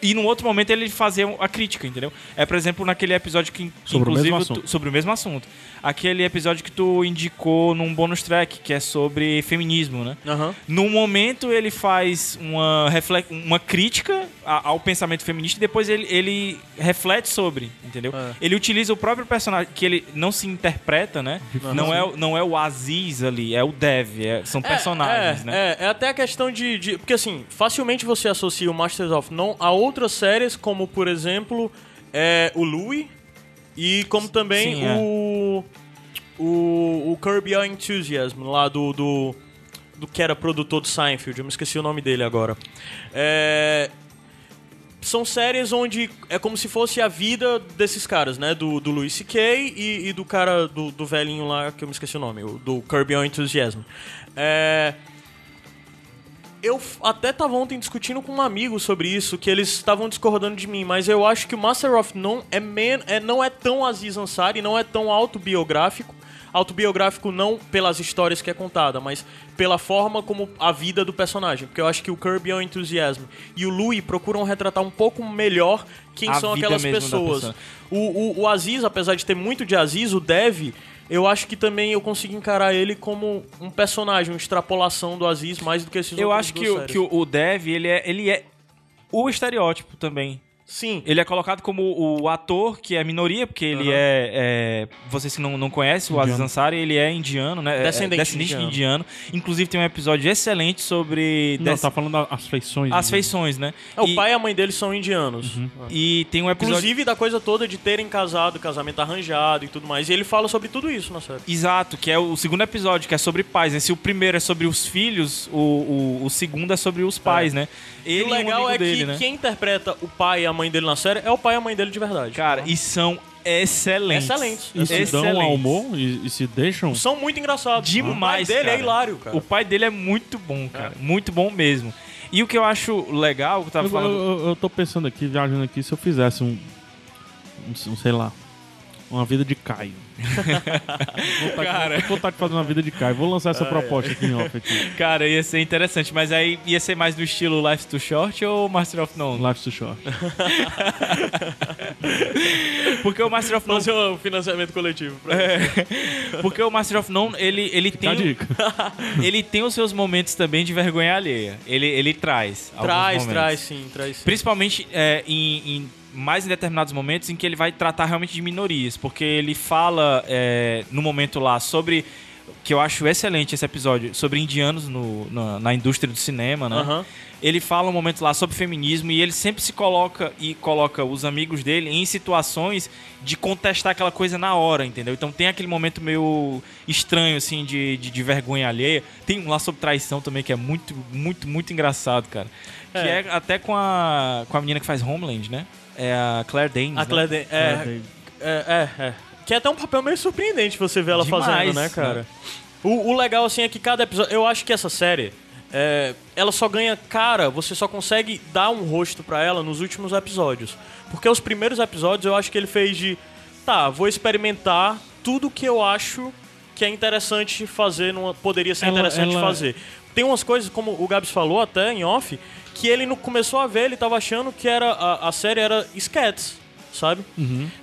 E num outro momento ele fazer a crítica, entendeu? É, por exemplo, naquele episódio que, Sobre o inclusive mesmo tu- assunto. sobre o mesmo assunto. Aquele episódio que tu indicou num bônus track, que é sobre feminismo, né? Aham. Num momento ele faz uma, refle- uma crítica ao pensamento feminista e depois ele, ele reflete sobre, entendeu? É. Ele utiliza o próprio personagem, que ele não se interpreta, né? Não é, o- não é o Aziz ali, é o Dev, é- são personagens, é, né? É, é até a questão de, de- Porque assim, facilmente você associa o Masters of None a outras séries, como por exemplo é, o Louie e como também Sim, é. o, o. o Curb Your Enthusiasm, lá do, do. do que era produtor do Seinfeld, eu me esqueci o nome dele agora. É. São séries onde é como se fosse a vida desses caras, né? Do, do Louis C.K. E, e do cara, do, do velhinho lá, que eu me esqueci o nome, o- do Your Enthusiasm. É, eu até tava ontem discutindo com um amigo sobre isso, que eles estavam discordando de mim, mas eu acho que o Master of None é, men é não é tão Aziz Ansari, não é tão autobiográfico. Autobiográfico não pelas histórias que é contada, mas pela forma como a vida do personagem. Porque eu acho que o Kirby Your Enthusiasm e o Louis procuram retratar um pouco melhor quem A são aquelas pessoas. pessoa. O, o, o Aziz, apesar de ter muito de Aziz, o Dev, eu acho que também eu consigo encarar ele como um personagem, uma extrapolação do Aziz mais do que esses Eu outros acho que, o, que o o Dev, ele é, ele é o estereótipo também. Sim. Ele é colocado como o ator que é minoria, porque ele Aham. é, é- Vocês que não, não conhecem, o Aziz. Ansari, ele é indiano, né? É- é Descendente descendente indiano. indiano. Inclusive tem um episódio excelente sobre Não, des- tá falando as feições. as né? feições, né? É, o E- pai e a mãe dele são indianos. E tem um episódio. Inclusive da coisa toda de terem casado, casamento arranjado e tudo mais. E ele fala sobre tudo isso na série. Exato, que é o segundo episódio, que é sobre pais, né? Se o primeiro é sobre os filhos, o, o, o segundo é sobre os pais, né? E o Ele e um legal amigo é dele, que né? quem interpreta o pai e a mãe dele na série é o pai e a mãe dele de verdade. Cara, e são excelentes. Excelentes. E se dão ao humor e, e se deixam. São muito engraçados. Demais, O pai dele cara. é hilário, cara. O pai dele é muito bom, cara. Muito bom mesmo. E o que eu acho legal, que eu tava Eu, falando. eu- eu tô pensando aqui, viajando aqui, se eu fizesse um. um, um, sei lá. Uma vida de Caio. Vontade, Cara. Com vontade de fazer uma vida de Caio. Vou lançar essa proposta aqui em off. Aqui. Cara, ia ser interessante, mas aí ia ser mais no estilo Life's Too Short ou Master of None? Life's too short. Porque o Master of None. Fazer um financiamento coletivo. Pra Porque o Master of None, ele, ele Fica tem. dica. Ele tem os seus momentos também de vergonha alheia. Ele, ele traz. alguns Traz, momentos. traz sim, traz sim. Principalmente é, em, em- mais em determinados momentos em que ele vai tratar realmente de minorias. Porque ele fala é, no momento lá sobre. Que eu acho excelente esse episódio, sobre indianos no, na, na indústria do cinema, né? Aham. Ele fala um momento lá sobre feminismo e ele sempre se coloca e coloca os amigos dele em situações de contestar aquela coisa na hora, entendeu? Então tem aquele momento meio estranho, assim, de, de, de vergonha alheia. Tem um lá sobre traição também que é muito, muito, muito engraçado, cara. Que É. é até com a, com a menina que faz Homeland, né? É a Claire Danes. A né? Claire Dan- é, é, é, é. Que é até um papel meio surpreendente você ver ela Demais, fazendo, né, né? cara? O, o legal, assim, é que cada episódio. Eu acho que essa série. é, ela só ganha cara, você só consegue dar um rosto pra ela nos últimos episódios. Porque os primeiros episódios eu acho que ele fez de. Tá, vou experimentar tudo que eu acho que é interessante fazer, numa, poderia ser Ela- interessante ela- fazer. Tem umas coisas, como o Gabs falou até em off, que ele não começou a ver, ele tava achando que era a, a série era sketches. sabe?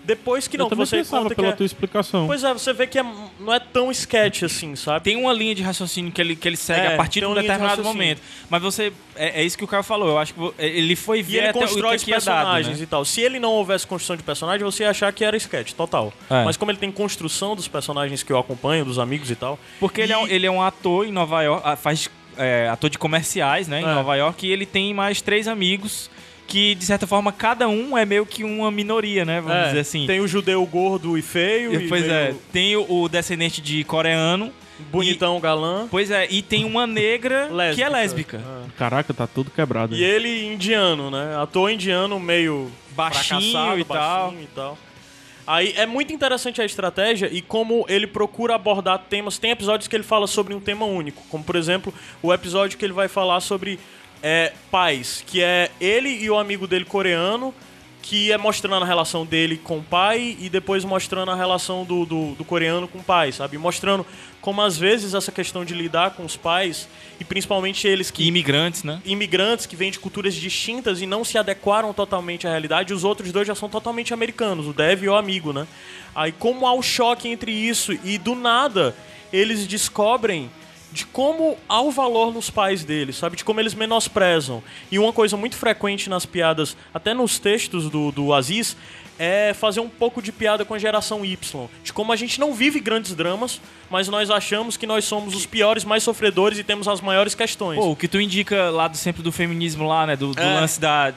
Depois que Uhum. eu não, que você pensava conta que pela é... tua explicação. Pois é, você vê que é- não é tão sketch assim, sabe? Tem uma linha de raciocínio que ele, que ele segue É, a partir de um de determinado raciocínio. momento. Mas você. É, é isso que o cara falou. Eu acho que vo- ele foi E ver ele até o constrói que os aqui é dado, personagens né? e tal. Se ele não houvesse construção de personagem, você ia achar que era sketch, total. É. Mas como ele tem construção dos personagens que o acompanham, dos amigos e tal. Porque ele, é um, E- ele é um ator em Nova York, ah, faz é, ator de comerciais, né, em É. Nova York, e ele tem mais três amigos que, de certa forma, cada um é meio que uma minoria, né, vamos É, dizer assim. Tem o judeu gordo e feio. E, e pois é, meio tem o, o descendente de coreano, Bonitão galã. pois é, e tem uma negra que é lésbica. Caraca, tá tudo quebrado. E aí. ele indiano, né? Ator indiano meio Baixinho e tal. baixinho e tal. Aí é muito interessante a estratégia e como ele procura abordar temas. Tem episódios que ele fala sobre um tema único, como por exemplo o episódio que ele vai falar sobre é, pais, que é ele e o amigo dele coreano, que é mostrando a relação dele com o pai e depois mostrando a relação do, do, do coreano com o pai, sabe? Mostrando como às vezes essa questão de lidar com os pais e principalmente eles que imigrantes, né? imigrantes que vêm de culturas distintas e não se adequaram totalmente à realidade, os outros dois já são totalmente americanos, o Dev e o amigo, né? Aí como há o choque entre isso e do nada eles descobrem de como há o valor nos pais deles, sabe? De como eles menosprezam. E uma coisa muito frequente nas piadas, até nos textos do, do Aziz, é fazer um pouco de piada com a geração Y. De como a gente não vive grandes dramas, mas nós achamos que nós somos os piores, mais sofredores e temos as maiores questões. Pô, o que tu indica lá do, sempre do feminismo lá, né? Do, do É. lance da...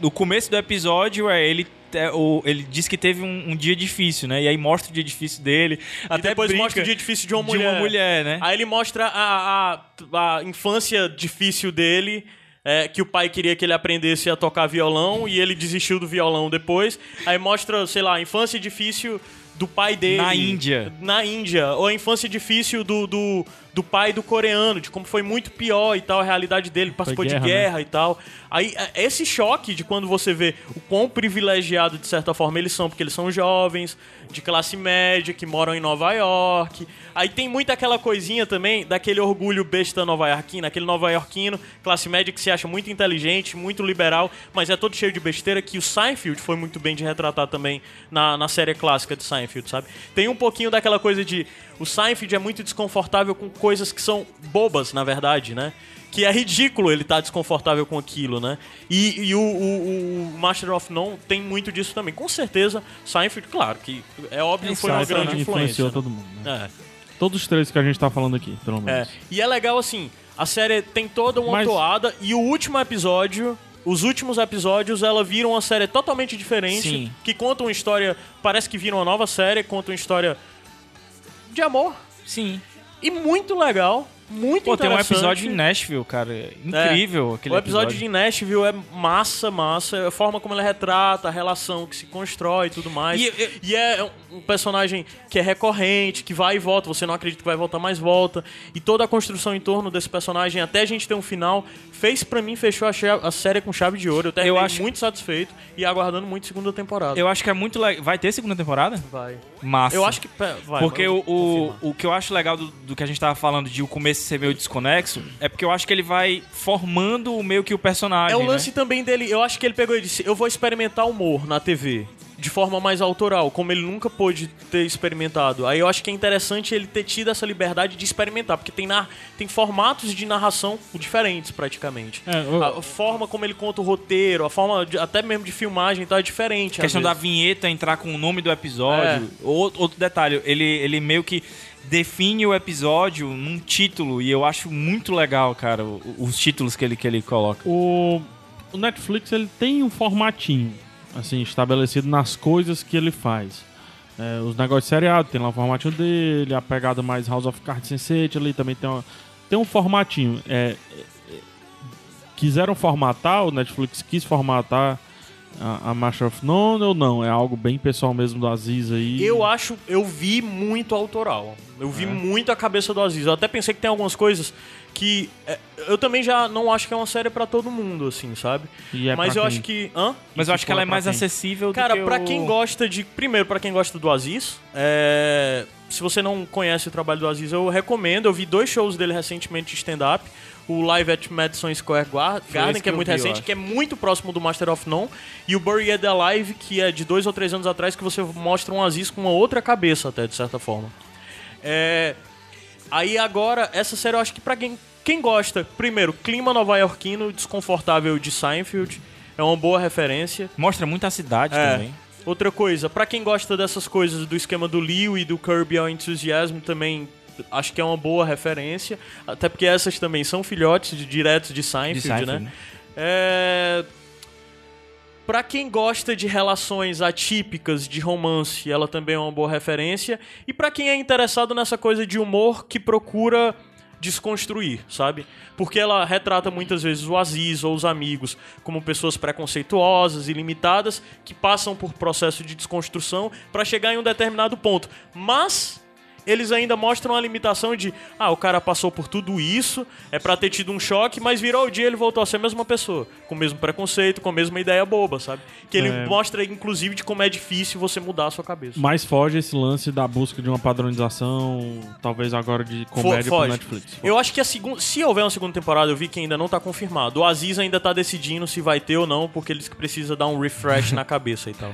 No começo do episódio, é ele... o- ele diz que teve um, um dia difícil, né? E aí mostra o dia difícil dele. E depois mostra o dia difícil de uma mulher. De uma mulher, né? Aí ele mostra a, a, a infância difícil dele. É, que o pai queria que ele aprendesse a tocar violão e ele desistiu do violão depois. Aí mostra, sei lá, a infância difícil do pai dele. Na Índia. Na Índia. Ou a infância difícil do, do, do pai do coreano, de como foi muito pior e tal, a realidade dele, participou guerra, de guerra e tal. Aí, é, esse choque de quando você vê o quão privilegiado, de certa forma, eles são, porque eles são jovens, de classe média, que moram em Nova York. Aí tem muito aquela coisinha também daquele orgulho besta nova-iorquino, aquele nova-iorquino, classe média que se acha muito inteligente, muito liberal, mas é todo cheio de besteira, que o Seinfeld foi muito bem de retratar também na, na série clássica de Seinfeld, sabe? Tem um pouquinho daquela coisa de. O Seinfeld é muito desconfortável com coisas que são bobas, na verdade, né? Que é ridículo ele estar desconfortável com aquilo, né? E, e o, o- o Master of None tem muito disso também. Com certeza, Seinfeld, claro, que é óbvio, foi uma grande influência. influenciou né? todo mundo. Né? É. Todos os três que a gente tá falando aqui, pelo É, menos. e é legal assim, a série tem toda uma Mas- toada e o último episódio, os últimos episódios, ela vira uma série totalmente diferente, Sim. que conta uma história, parece que vira uma nova série, conta uma história de amor Sim. e muito legal, muito Pô, tem um episódio em Nashville, cara. Incrível aquele o episódio, de Nashville é massa, massa. A forma como ela retrata, a relação que se constrói e tudo mais. E E, eu- é um personagem que é recorrente, que vai e volta. Você não acredita que vai voltar, mas volta. E toda a construção em torno desse personagem, até a gente ter um final, fez pra mim, fechou a, a série com chave de ouro. Eu terminei Eu acho- muito satisfeito e aguardando muito segunda temporada. Eu acho que é muito legal. Vai ter segunda temporada? Vai. Massa. Eu acho que. Vai, Porque o, o, o que eu acho legal do, do que a gente tava falando de o começo ser meio desconexo é porque eu acho que ele vai formando o meio que o personagem. É o né? lance também dele. Eu acho que ele pegou e disse: Eu vou experimentar humor na TV. De forma mais autoral, como ele nunca pôde ter experimentado. Aí eu acho que é interessante ele ter tido essa liberdade de experimentar, porque tem, nar tem formatos de narração diferentes, praticamente. É, eu- A forma como ele conta o roteiro, a forma de- até mesmo de filmagem e tal, é diferente. A questão da vinheta entrar com o nome do episódio. É. Outro, outro detalhe, ele, ele meio que define o episódio num título e eu acho muito legal, cara, o- os títulos que ele, que ele coloca. O, o Netflix ele tem um formatinho assim estabelecido nas coisas que ele faz. É, os negócios de seriado tem lá o formatinho dele, a pegada mais House of Cards Sense8 ali também tem, uma, tem um formatinho. É, é, quiseram formatar, o Netflix quis formatar a, a Master of None ou não? É algo bem pessoal mesmo do Aziz aí. Eu acho, eu vi muito autoral. Eu É. vi muito a cabeça do Aziz. Eu até pensei que tem algumas coisas que. é, eu também já não acho que é uma série pra todo mundo, assim, sabe? E é Mas pra eu quem? acho que. Hã? Mas eu acho que ela é pra mais quem? acessível do Cara, que pra o- quem gosta de. Primeiro, pra quem gosta do Aziz, é, se você não conhece o trabalho do Aziz, eu recomendo. Eu vi dois shows dele recentemente de stand-up. O Live at Madison Square Gar- Garden, que é que eu muito vi, recente, que é muito próximo do Master of None, e o Buried Alive, que é de dois ou três anos atrás, que você mostra um Aziz com uma outra cabeça, até, de certa forma. É... Aí agora, essa série eu acho que pra quem, quem gosta, primeiro, clima nova-iorquino desconfortável de Seinfeld, é uma boa referência. Mostra muito a cidade É. também. Outra coisa, pra quem gosta dessas coisas do esquema do Leo e do Kirby ao Enthusiasm também acho que é uma boa referência, até porque essas também são filhotes de, diretos de Seinfeld, De Seinfeld, né? né? É... Pra quem gosta de relações atípicas de romance, ela também é uma boa referência. E pra quem é interessado nessa coisa de humor que procura desconstruir, sabe? Porque ela retrata muitas vezes o Aziz ou os amigos como pessoas preconceituosas e limitadas que passam por processo de desconstrução pra chegar em um determinado ponto. Mas eles ainda mostram a limitação de, ah, o cara passou por tudo isso, é pra ter tido um choque, mas virou o dia e ele voltou a ser a mesma pessoa, com o mesmo preconceito, com a mesma ideia boba, sabe? Que ele É. mostra, inclusive, de como é difícil você mudar a sua cabeça. Mas foge esse lance da busca de uma padronização, talvez agora de comédia pro foge. Netflix. Eu acho que a segunda, se houver uma segunda temporada, eu vi que ainda não tá confirmado. O Aziz ainda tá decidindo se vai ter ou não, porque ele disse que precisa dar um refresh na cabeça e tal.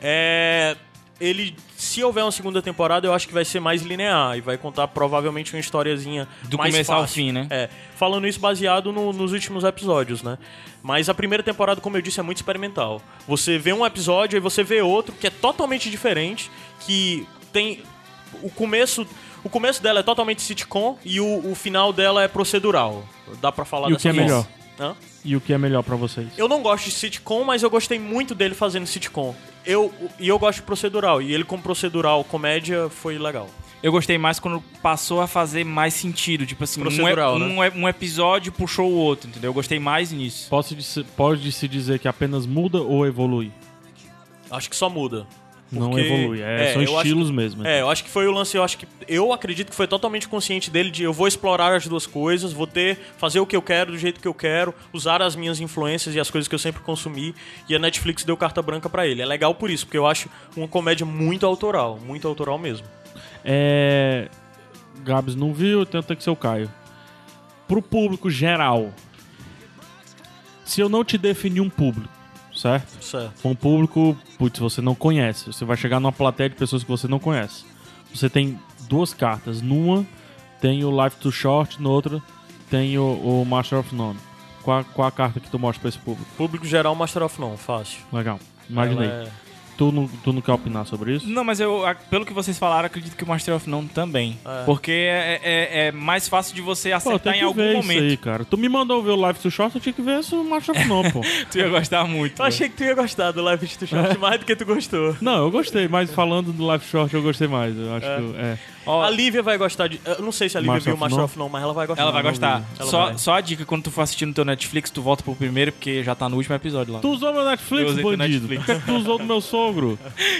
É, ele, se houver uma segunda temporada, eu acho que vai ser mais linear e vai contar provavelmente uma historiazinha Do mais começo ao fácil. fim, né? É, falando isso baseado no- nos últimos episódios, né? Mas a primeira temporada, como eu disse, é muito experimental. Você vê um episódio e você vê outro que é totalmente diferente, que tem o começo, o começo dela é totalmente sitcom e o, o final dela é procedural. Dá pra falar E o dessa que é melhor? Hã? E o que é melhor pra vocês? Eu não gosto de sitcom, mas eu gostei muito dele fazendo sitcom. Eu, e eu gosto de procedural, e ele com procedural, comédia, foi legal. Eu gostei mais quando passou a fazer mais sentido. Tipo assim, um, Procedural, e- né? um, um episódio puxou o outro, entendeu? Eu gostei mais nisso. Posso disse- pode se dizer que apenas muda ou evolui? Acho que só muda. Não evolui, é, é, são estilos que- mesmo. É, eu acho que foi o lance, eu acho que. Eu acredito que foi totalmente consciente dele de eu vou explorar as duas coisas, vou ter, fazer o que eu quero, do jeito que eu quero, usar as minhas influências e as coisas que eu sempre consumi. E a Netflix deu carta branca pra ele. É legal por isso, porque eu acho uma comédia muito autoral, muito autoral mesmo. É. Gabs não viu, então tem que ser o Caio. Pro público geral, se eu não te definir um público, certo? Certo. For um público, putz, você não conhece. Você vai chegar numa plateia de pessoas que você não conhece. Você tem duas cartas. Numa tem o Life Too Short, na outra tem o, o Master of None. Qual, qual a carta que tu mostra pra esse público? Público geral, Master of None, fácil. Legal. Imaginei. Ela é- Tu, não, tu não quer opinar sobre isso? Não, mas eu, pelo que vocês falaram, acredito que o Master of None também. É. Porque é, é- é mais fácil de você Pô, acertar tem em algum ver momento. isso aí, cara. Tu me mandou ver o Life Too Short, eu tinha que ver esse Master of None, pô. Tu ia gostar muito. Eu achei que tu ia gostar do Live to Short mais do que tu gostou. Não, eu gostei, mas falando do Life Short, eu gostei mais. Eu acho que. É. Ó, A Lívia vai gostar de. Eu não sei se a Lívia Master viu o Master of None, mas ela vai gostar. Ela vai gostar. Ela Só, vai. só a dica, quando tu for assistir no teu Netflix, tu volta pro primeiro, porque já tá no último episódio lá. Tu usou meu Eu Netflix, bandido? Netflix. Por que que tu usou do meu sogro?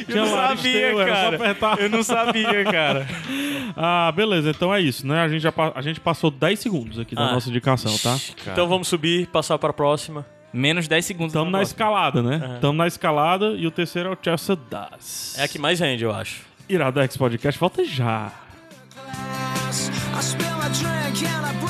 Eu não sabia, cara. apertar. Eu não sabia, cara. Ah, beleza. Então é isso, né? A gente, já, a gente passou 10 segundos aqui da Ah. nossa indicação, tá? Então vamos subir, passar pra próxima. Menos 10 segundos. Estamos na próxima. escalada, né? Estamos na escalada e o terceiro é o Chelsea Das. É a que mais rende, eu acho. Iradex Podcast volta já. I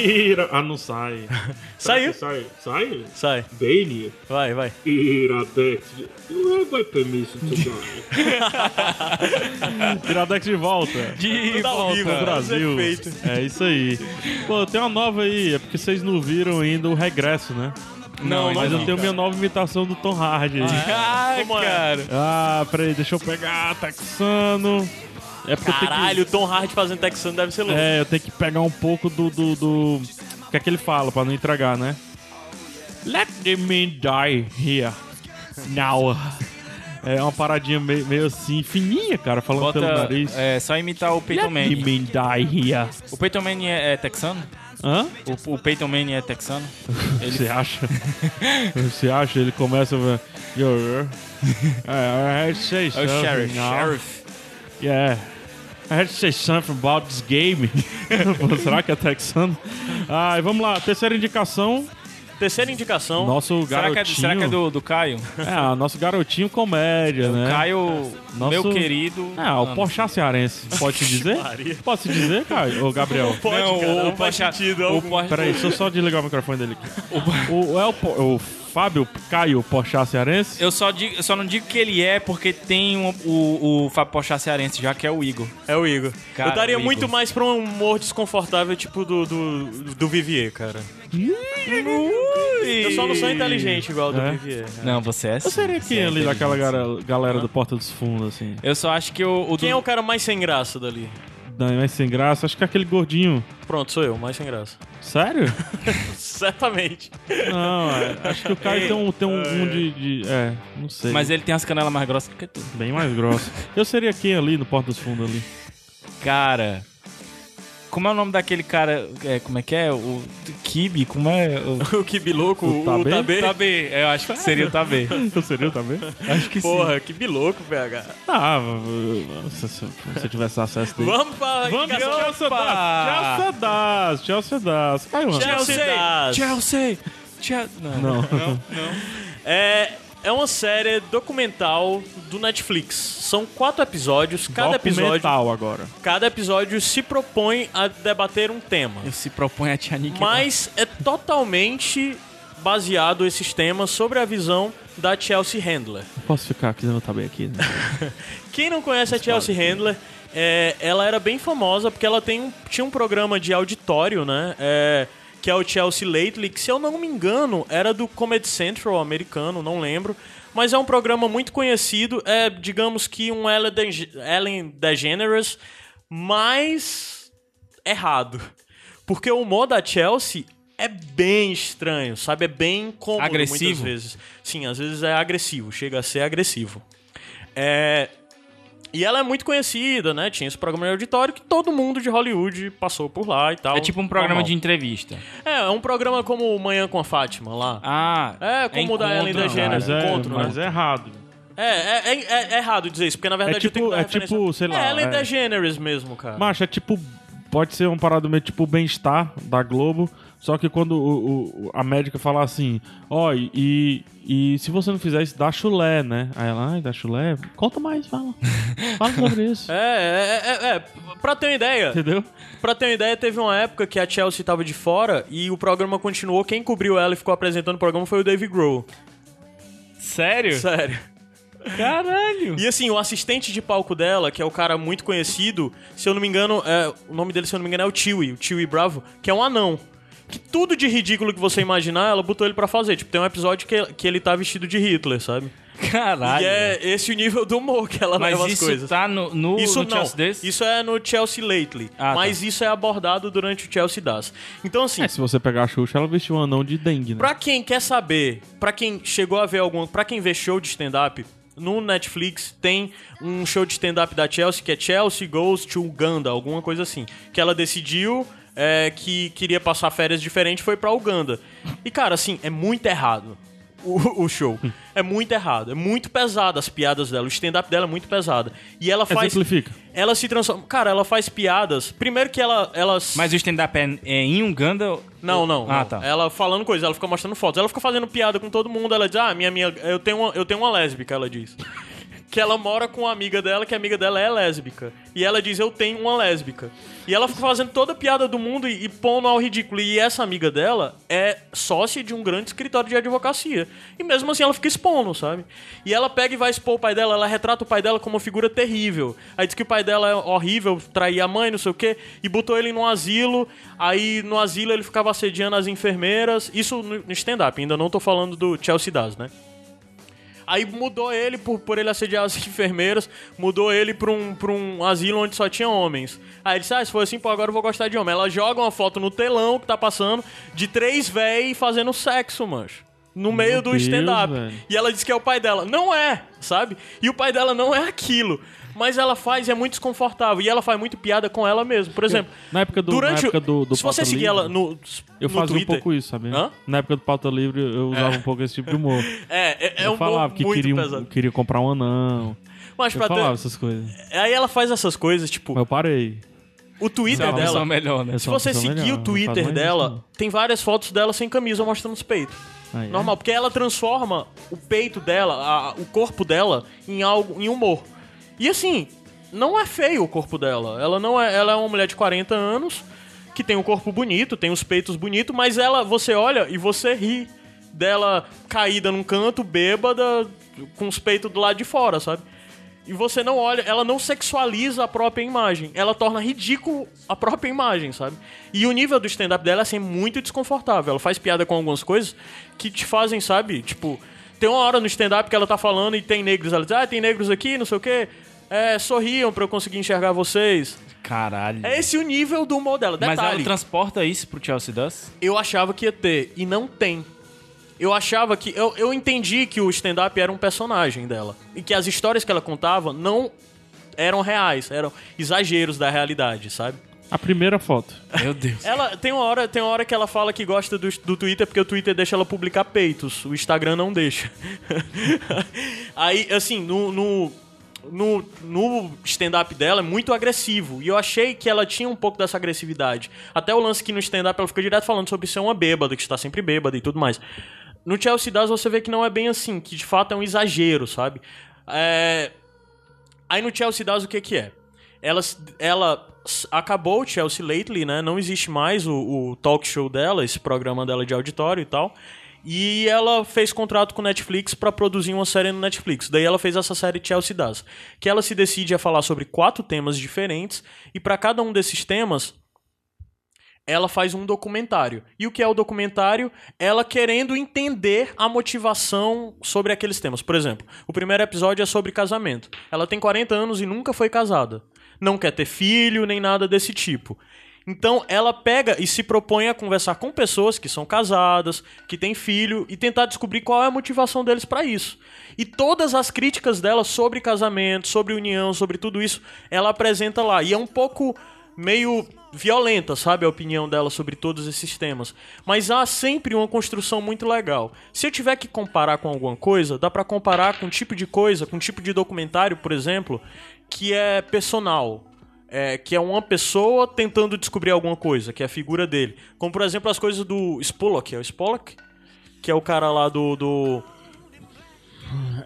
Ira... Ah, não sai. Saiu. Sai. Sai? Sai. Bailey. Vai, vai. Iradex. Não vai permisso to die. Iradex de volta. De ao volta. vivo, pro Brasil. É isso aí. Pô, tem uma nova aí. É porque vocês não viram ainda o regresso, né? Não, Mas não eu tenho minha nova imitação do Tom Hardy. aí. Ah, Como é? cara. Ah, peraí, deixa eu pegar, Texano. É Caralho, o Tom Hardy fazendo Texano deve ser louco. que. É, eu tenho que pegar um pouco do. do, do... O que é que ele fala pra não entregar, né? Let the men die here. Now. É uma paradinha meio, meio assim, fininha, cara, falando pelo Bota, nariz. é, só imitar o Peyton Let the Manning. men die here. O Peyton Manning é, é texano? Hã? O, o Peyton Manning é texano? Você acha? Você acha? Ele começa a ver. Yo, I say É o something Sheriff. now. Sheriff. Yeah. I had to say something about this game. Será que é texano? Ah, e vamos lá. Terceira indicação. Terceira indicação. Nosso Será que é, garotinho. será que é do, do Caio? É, nosso garotinho comédia, né? Caio, Nosso- meu querido. Ah, o Porchat cearense. Pode se dizer? Pode se dizer, Caio? Ô, Gabriel. Pode, Não, cara, o não faz Pocha- sentido o. Por- Peraí, deixa eu só desligar o microfone dele aqui. O, é o, o Fábio Caio Porchat cearense? Eu só, digo, eu só não digo que ele é porque tem um- o, o Fábio Pochá cearense, já que é o Igor. É o Igor. Cara, eu daria o muito Igor. mais pra um humor desconfortável, tipo do, do, do Vivier, cara. Eu só não sou inteligente igual do É? Vivier. Não, você é Eu sim. seria Você quem é ali daquela galera, galera do Porta dos Fundos, assim? Eu só acho que o, o Quem é do- o cara mais sem graça dali? Mais sem graça. Acho que é aquele gordinho. Pronto, sou eu, mais sem graça. Sério? Certamente. Não, é, acho que o Caio tem um, tem um, um de, de- É, não sei. Mas ele tem as canelas mais grossas que tu. Bem mais grosso. Eu seria quem ali no Porta dos Fundos ali? Cara. Como é o nome daquele cara? É, como é que é? O Kibi? Como é? O... o que biloco, O o, Tabê? Tabê. Tabê. Eu acho que seria o Tabê. Eu seria também? Acho que sim. Porra, que biloco, PH. Ah, se, se, se eu tivesse acesso dele. Vamos pra Vamos. Chelsea das. Chelsea das. Chelsea das. Caiu, mano. Chelsea das. Chelsea! Chelsea! Não. Não. É, é uma série documental do Netflix. São quatro episódios. Cada episódio, agora. cada episódio se propõe a debater um tema. Eu se propõe a te aniquilar. Mas é totalmente baseado esses temas sobre a visão da Chelsea Handler. Posso ficar aqui, eu tá bem aqui. Né? Quem não conhece a Chelsea Handler, é, ela era bem famosa porque ela tem um- tinha um programa de auditório, né? É, que é o Chelsea Lately, que se eu não me engano era do Comedy Central americano, não lembro. Mas é um programa muito conhecido, é digamos que um Ellen, Dege- Ellen DeGeneres mais errado. Porque o humor da Chelsea é bem estranho, sabe? É bem incômodo muitas Agressivo? vezes. Sim, às vezes é agressivo, chega a ser agressivo. É... E ela é muito conhecida, né? Tinha esse programa de auditório que todo mundo de Hollywood passou por lá e tal. É tipo um programa Normal. de entrevista. É, é um programa como Manhã com a Fátima lá. Ah, É, como o da Ellen DeGeneres. Mas, é, encontro, né? mas é errado. É, é, é, é- é errado dizer isso, porque na verdade eu tipo- tenho que dar é referência- tipo, sei lá, É Ellen é- DeGeneres mesmo, cara. Macho, é tipo. Pode ser uma parada meio tipo bem-estar da Globo. Só que quando o, o- a médica fala assim, ó, e, e se você não fizer isso, dá chulé, né? Aí ela, ai, dá chulé? Conta mais, fala. Fala sobre isso. É, é, é, é, pra ter uma ideia, Entendeu? Pra ter uma ideia, teve uma época que a Chelsea tava de fora e o programa continuou. Quem cobriu ela e ficou apresentando o programa foi o Dave Grohl. Sério? Sério. Caralho! E assim, o assistente de palco dela, que é o cara muito conhecido, se eu não me engano, é, o nome dele, se eu não me engano, é o Chewie, o Chewie Bravo, que é um anão. Que tudo de ridículo que você imaginar, ela botou ele pra fazer. Tipo, tem um episódio que, que ele tá vestido de Hitler, sabe? Caralho! E é esse o nível do humor que ela Mas leva as isso coisas. tá no, no, Isso no não. Chelsea desse? Isso é no Chelsea Lately. Ah, tá. mas isso é abordado durante o Chelsea Das. Então, assim, É, se você pegar a Xuxa, ela vestiu um anão de dengue, né? Pra quem quer saber, pra quem chegou a ver algum, pra quem vê show de stand-up, no Netflix tem um show de stand-up da Chelsea que é Chelsea Goes to Uganda, alguma coisa assim. Que ela decidiu é, que queria passar férias diferente foi pra Uganda. E cara, assim, é muito errado. O, o show. É muito errado. É muito pesado as piadas dela. O stand-up dela é muito pesado. E ela faz. Exemplifica. Ela se transforma. Cara, ela faz piadas. Primeiro que ela. ela Mas o stand-up é, é em Uganda? não, não. Ah, não. tá. Ela falando coisa, ela fica mostrando fotos. Ela fica fazendo piada com todo mundo. Ela diz: Ah, minha, minha, eu, tenho uma, eu tenho uma lésbica, ela diz. Que ela mora com uma amiga dela, que a amiga dela é lésbica. E ela diz, eu tenho uma lésbica. E ela fica fazendo toda a piada do mundo e, e pondo ao ridículo. E essa amiga dela é sócia de um grande escritório de advocacia. E mesmo assim ela fica expondo, sabe? E ela pega e vai expor o pai dela, ela retrata o pai dela como uma figura terrível. Aí diz que o pai dela é horrível, traía a mãe, não sei o quê, e botou ele num asilo. Aí no asilo ele ficava assediando as enfermeiras. Isso no no stand-up, ainda não tô falando do Chelsea Das, né? Aí mudou ele, por, por ele assediar as enfermeiras, mudou ele pra um, pra um asilo onde só tinha homens. Aí ele disse, ah, se for assim, pô, agora eu vou gostar de homem. Ela joga uma foto no telão que tá passando de três véi fazendo sexo, mancho. No meio do Deus, stand-up. E ela diz que é o pai dela. Não é, sabe? E o pai dela não é aquilo. Mas ela faz e é muito desconfortável. E ela faz muito piada com ela mesmo. Por exemplo, Na época do, durante na época o- do, do se você Pauta seguir Livre, ela no, Eu no fazia Twitter, um pouco isso, sabe? Hã? Na época do Pauta Livre eu usava um pouco esse tipo de humor. É, é, é eu um falava humor que muito queria, um- pesado. queria comprar um anão. Mas Eu pra ter- falava essas coisas. Aí ela faz essas coisas, tipo, Mas eu parei. o Twitter é dela. melhor, né? Eu Se uma você seguir melhor, o Twitter dela, isso, tem várias fotos dela sem camisa mostrando os peitos. Aí, é. Normal, porque ela transforma o peito dela, a- o corpo dela, em algo, em humor. E assim, não é feio o corpo dela. Ela não é, ela é uma mulher de 40 anos que tem um corpo bonito, tem os peitos bonitos, mas ela, você olha e você ri dela caída num canto, bêbada, com os peitos do lado de fora, sabe? E você não olha, ela não sexualiza a própria imagem. Ela torna ridículo a própria imagem, sabe? E o nível do stand-up dela é assim, muito desconfortável. Ela faz piada com algumas coisas que te fazem, sabe? Tipo, tem uma hora no stand-up que ela tá falando e tem negros. Ela diz, ah, tem negros aqui, não sei o quê. É, sorriam pra eu conseguir enxergar vocês. Caralho. É esse o nível do humor dela. Mas Detalhe, ela transporta isso pro Chelsea Das? eu achava que ia ter, e não tem. Eu achava que. Eu, eu entendi que o stand-up era um personagem dela. E que as histórias que ela contava não eram reais, eram exageros da realidade, sabe? A primeira foto. Meu Deus. Ela tem uma hora, tem uma hora que ela fala que gosta do, do Twitter porque o Twitter deixa ela publicar peitos, o Instagram não deixa. Aí, assim, no, no, no, no stand-up dela é muito agressivo. E eu achei que ela tinha um pouco dessa agressividade. Até o lance que no stand-up ela fica direto falando sobre ser uma bêbada, que está sempre bêbada e tudo mais. No Chelsea Das você vê que não é bem assim, que de fato é um exagero, sabe? É, Aí no Chelsea Das o que que é? Ela, ela acabou o Chelsea Lately, né? Não existe mais o, o talk show dela, esse programa dela de auditório e tal. E ela fez contrato com Netflix pra produzir uma série no Netflix. Daí ela fez essa série Chelsea Das, que ela se decide a falar sobre quatro temas diferentes e pra cada um desses temas ela faz um documentário. E o que é o documentário? Ela querendo entender a motivação sobre aqueles temas. Por exemplo, o primeiro episódio é sobre casamento. Ela tem 40 anos e nunca foi casada. Não quer ter filho nem nada desse tipo. Então ela pega e se propõe a conversar com pessoas que são casadas, que têm filho e tentar descobrir qual é a motivação deles para isso. E todas as críticas dela sobre casamento, sobre união, sobre tudo isso, ela apresenta lá. E é um pouco meio violenta, sabe, a opinião dela sobre todos esses temas. Mas há sempre uma construção muito legal. Se eu tiver que comparar com alguma coisa, dá pra comparar com um tipo de coisa, com um tipo de documentário, por exemplo, que é personal. É, que é uma pessoa tentando descobrir alguma coisa, que é a figura dele. Como, por exemplo, as coisas do Spollock. É o Spollock? Que é o cara lá do... do-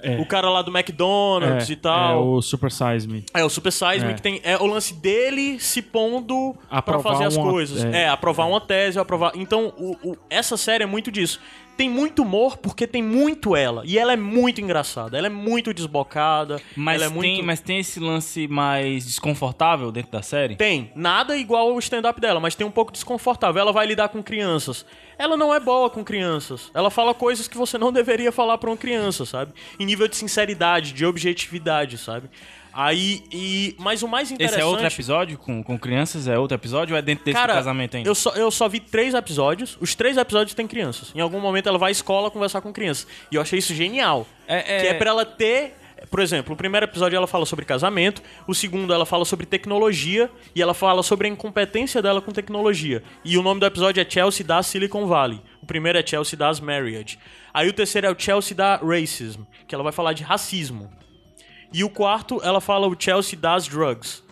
É. O cara lá do McDonald's é, e tal. É o Super Size Me. É, o Super Size Me, É. que tem é o lance dele se pondo pra Aprovar fazer as uma- coisas. é. É, aprovar uma tese, aprovar. Então, o- o- essa série é muito disso. Tem muito humor porque tem muito ela. E ela é muito engraçada. Ela é muito desbocada. Mas, é muito... tem, mas tem esse lance mais desconfortável dentro da série? Tem. Nada igual ao stand-up dela, mas tem um pouco desconfortável. Ela vai lidar com crianças. Ela não é boa com crianças. Ela fala coisas que você não deveria falar pra uma criança, sabe? Em nível de sinceridade, de objetividade, sabe? Aí, e... Mas o mais interessante... Esse é outro episódio com, com crianças? É outro episódio ou é dentro desse Cara, casamento ainda? Eu só, eu só vi três episódios. Os três episódios têm crianças. Em algum momento ela vai à escola conversar com crianças. E eu achei isso genial. É- é- Que é pra ela ter. Por exemplo, o primeiro episódio ela fala sobre casamento, o segundo ela fala sobre tecnologia e ela fala sobre a incompetência dela com tecnologia. E o nome do episódio é Chelsea da Silicon Valley. O primeiro é Chelsea das Marriage. Aí o terceiro é o Chelsea da Racism, que ela vai falar de racismo. E o quarto ela fala o Chelsea das Drugs.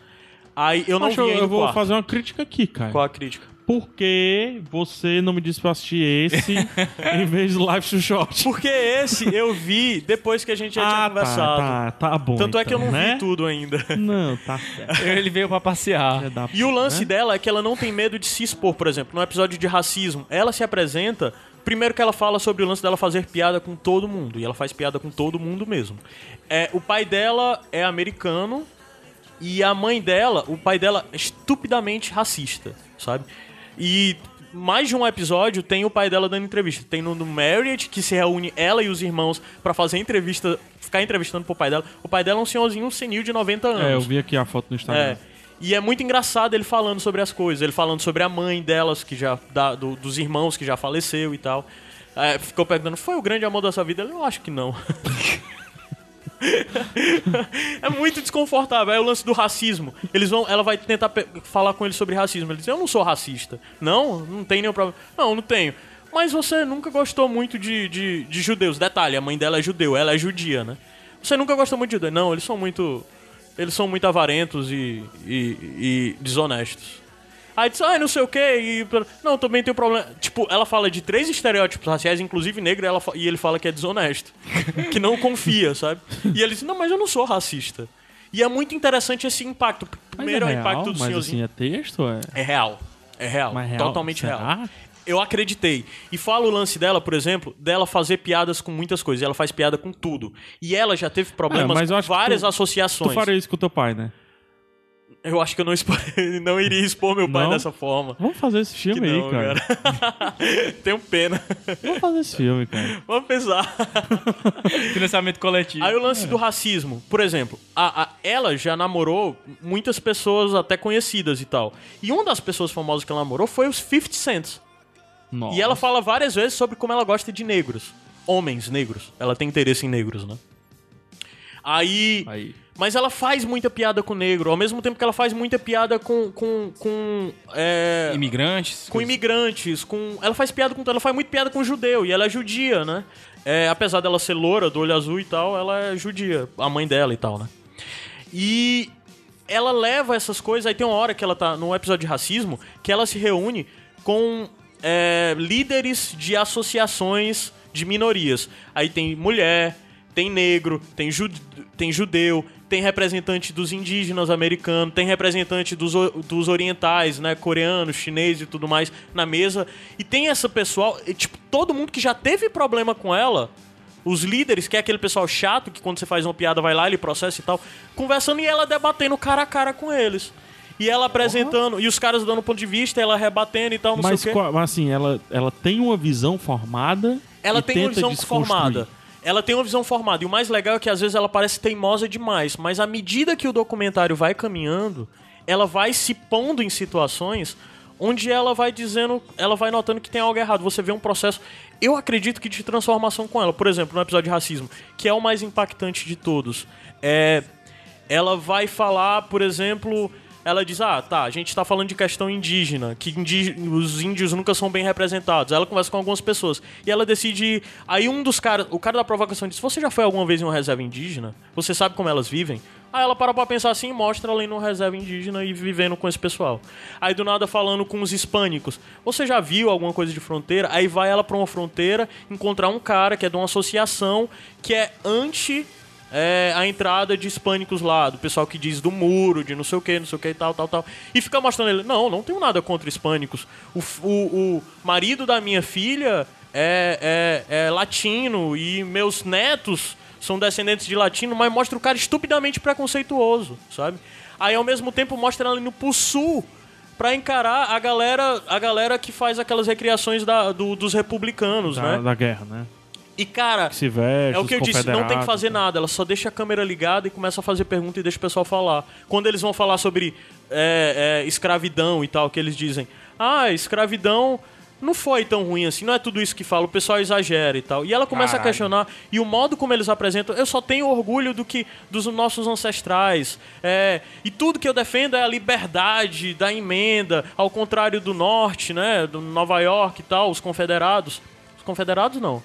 Aí eu não Mas vi eu, ainda eu vou quarto. fazer uma crítica aqui, cara. Qual a crítica? por que você não me disse pra assistir esse em vez do Live to Short? Porque esse eu vi depois que a gente já tinha Ah, conversado. tá, tá, tá bom. Tanto é que eu então, não né? vi tudo ainda. Não, tá certo. Ele veio pra passear. E o lance né? dela é que ela não tem medo de se expor, por exemplo, no episódio de racismo. Ela se apresenta. Primeiro que ela fala sobre o lance dela fazer piada com todo mundo. E ela faz piada com todo mundo mesmo. É, o pai dela é americano. E a mãe dela, o pai dela é estupidamente racista, sabe? E mais de um episódio tem o pai dela dando entrevista. Tem no, no Marriott, que se reúne ela e os irmãos pra fazer entrevista, ficar entrevistando pro pai dela. O pai dela é um senhorzinho senil de 90 anos. É, eu vi aqui a foto no Instagram. É. E é muito engraçado ele falando sobre as coisas. Ele falando sobre a mãe delas, que já. da- do- dos irmãos que já faleceu e tal. É, ficou perguntando, foi o grande amor da sua vida? Eu acho que não. é muito desconfortável. É o lance do racismo. Eles vão, ela vai tentar falar com ele sobre racismo. Ele diz: Eu não sou racista. Não, não tem nenhum problema. Não, não tenho. Mas você nunca gostou muito de, de, de judeus. Detalhe, a mãe dela é judeu, ela é judia, né? Você nunca gostou muito de judeu. Não, eles são muito. Eles são muito avarentos e, e, e desonestos. Aí diz, ah, não sei o que, e... Não, também tem um problema. Tipo, ela fala de três estereótipos raciais, inclusive negro, e, ela e ele fala que é desonesto. que não confia, sabe? E ele diz, não, mas eu não sou racista. E é muito interessante esse impacto. Mas Primeiro é, é o impacto do mas senhorzinho. assim, é texto? É... É real. É real. Mas real? Totalmente Será? real. Eu acreditei. E fala o lance dela, por exemplo, dela fazer piadas com muitas coisas. Ela faz piada com tudo. E ela já teve problemas É, mas eu com acho que várias tu- associações. Tu faria isso com teu pai, né? Eu acho que eu não, expo... não iria expor meu pai Não? dessa forma. Vamos fazer esse Que filme não, aí, cara. cara. Tenho pena. Vamos fazer esse filme, cara. Vamos pensar. Financiamento coletivo. Aí o lance do racismo. Por exemplo, a, a- ela já namorou muitas pessoas até conhecidas e tal. E uma das pessoas famosas que ela namorou foi os 50 Cent. Nossa. E ela fala várias vezes sobre como ela gosta de negros. Homens negros. Ela tem interesse em negros, né? Aí. Aí. Mas ela faz muita piada com negro, ao mesmo tempo que ela faz muita piada com. com. com. é, Imigrantes. com imigrantes, com. Ela faz piada com. Ela faz muito piada com judeu, e ela é judia, né? É, apesar dela ser loura, do olho azul e tal, ela é judia, a mãe dela e tal, né? E ela leva essas coisas. Aí tem uma hora que ela tá num episódio de racismo que ela se reúne com é, líderes de associações de minorias. Aí tem mulher, tem negro, tem, tem judeu, tem representante dos indígenas americanos, tem representante dos, dos orientais, né, coreanos, chineses e tudo mais na mesa. E tem essa pessoal, e, tipo, todo mundo que já teve problema com ela, os líderes, que é aquele pessoal chato que quando você faz uma piada vai lá, ele processa e tal, conversando e ela debatendo cara a cara com eles. E ela apresentando, e os caras dando ponto de vista, ela rebatendo e tal, não Mas, sei o quê. qual- mas assim, ela, ela tem uma visão formada. Ela tem uma visão formada. Ela tem uma visão formada. E o mais legal é que às vezes ela parece teimosa demais. Mas à medida que o documentário vai caminhando, ela vai se pondo em situações onde ela vai dizendo, ela vai notando que tem algo errado. Você vê um processo, eu acredito que de transformação com ela. Por exemplo, no episódio de racismo, que é o mais impactante de todos. É, ela vai falar, por exemplo, ela diz: Ah, tá, a gente tá falando de questão indígena, que os índios nunca são bem representados. Ela conversa com algumas pessoas. E ela decide. Aí um dos caras, o cara da provocação diz: Você já foi alguma vez em uma reserva indígena? Você sabe como elas vivem? Aí ela para pra pensar assim e mostra ela indo numa reserva indígena e vivendo com esse pessoal. Aí do nada falando com os hispânicos. Você já viu alguma coisa de fronteira? Aí vai ela pra uma fronteira encontrar um cara que é de uma associação que é anti é, a entrada de hispânicos lá, do pessoal que diz do muro, de não sei o que, não sei o que e tal, tal, tal. E fica mostrando ele, não, não tenho nada contra hispânicos. O, o, o marido da minha filha é, é, é latino e meus netos são descendentes de latino, mas mostra o cara estupidamente preconceituoso, sabe? Aí ao mesmo tempo mostra ela indo pro sul pra encarar a galera, a galera que faz aquelas recriações da, do- dos republicanos, Da, né? da guerra, né? E cara, veste, é o que eu disse, não tem que fazer tá? nada, ela só deixa a câmera ligada e começa a fazer pergunta e deixa o pessoal falar. Quando eles vão falar sobre é, é, escravidão e tal, que eles dizem, ah, escravidão não foi tão ruim assim, não é tudo isso que fala, o pessoal exagera e tal. E ela começa a Caralho. questionar, e o modo como eles apresentam, eu só tenho orgulho do que dos nossos ancestrais. é, e tudo que eu defendo é a liberdade da emenda, ao contrário do norte, né? Do Nova York e tal, os confederados. Os confederados não.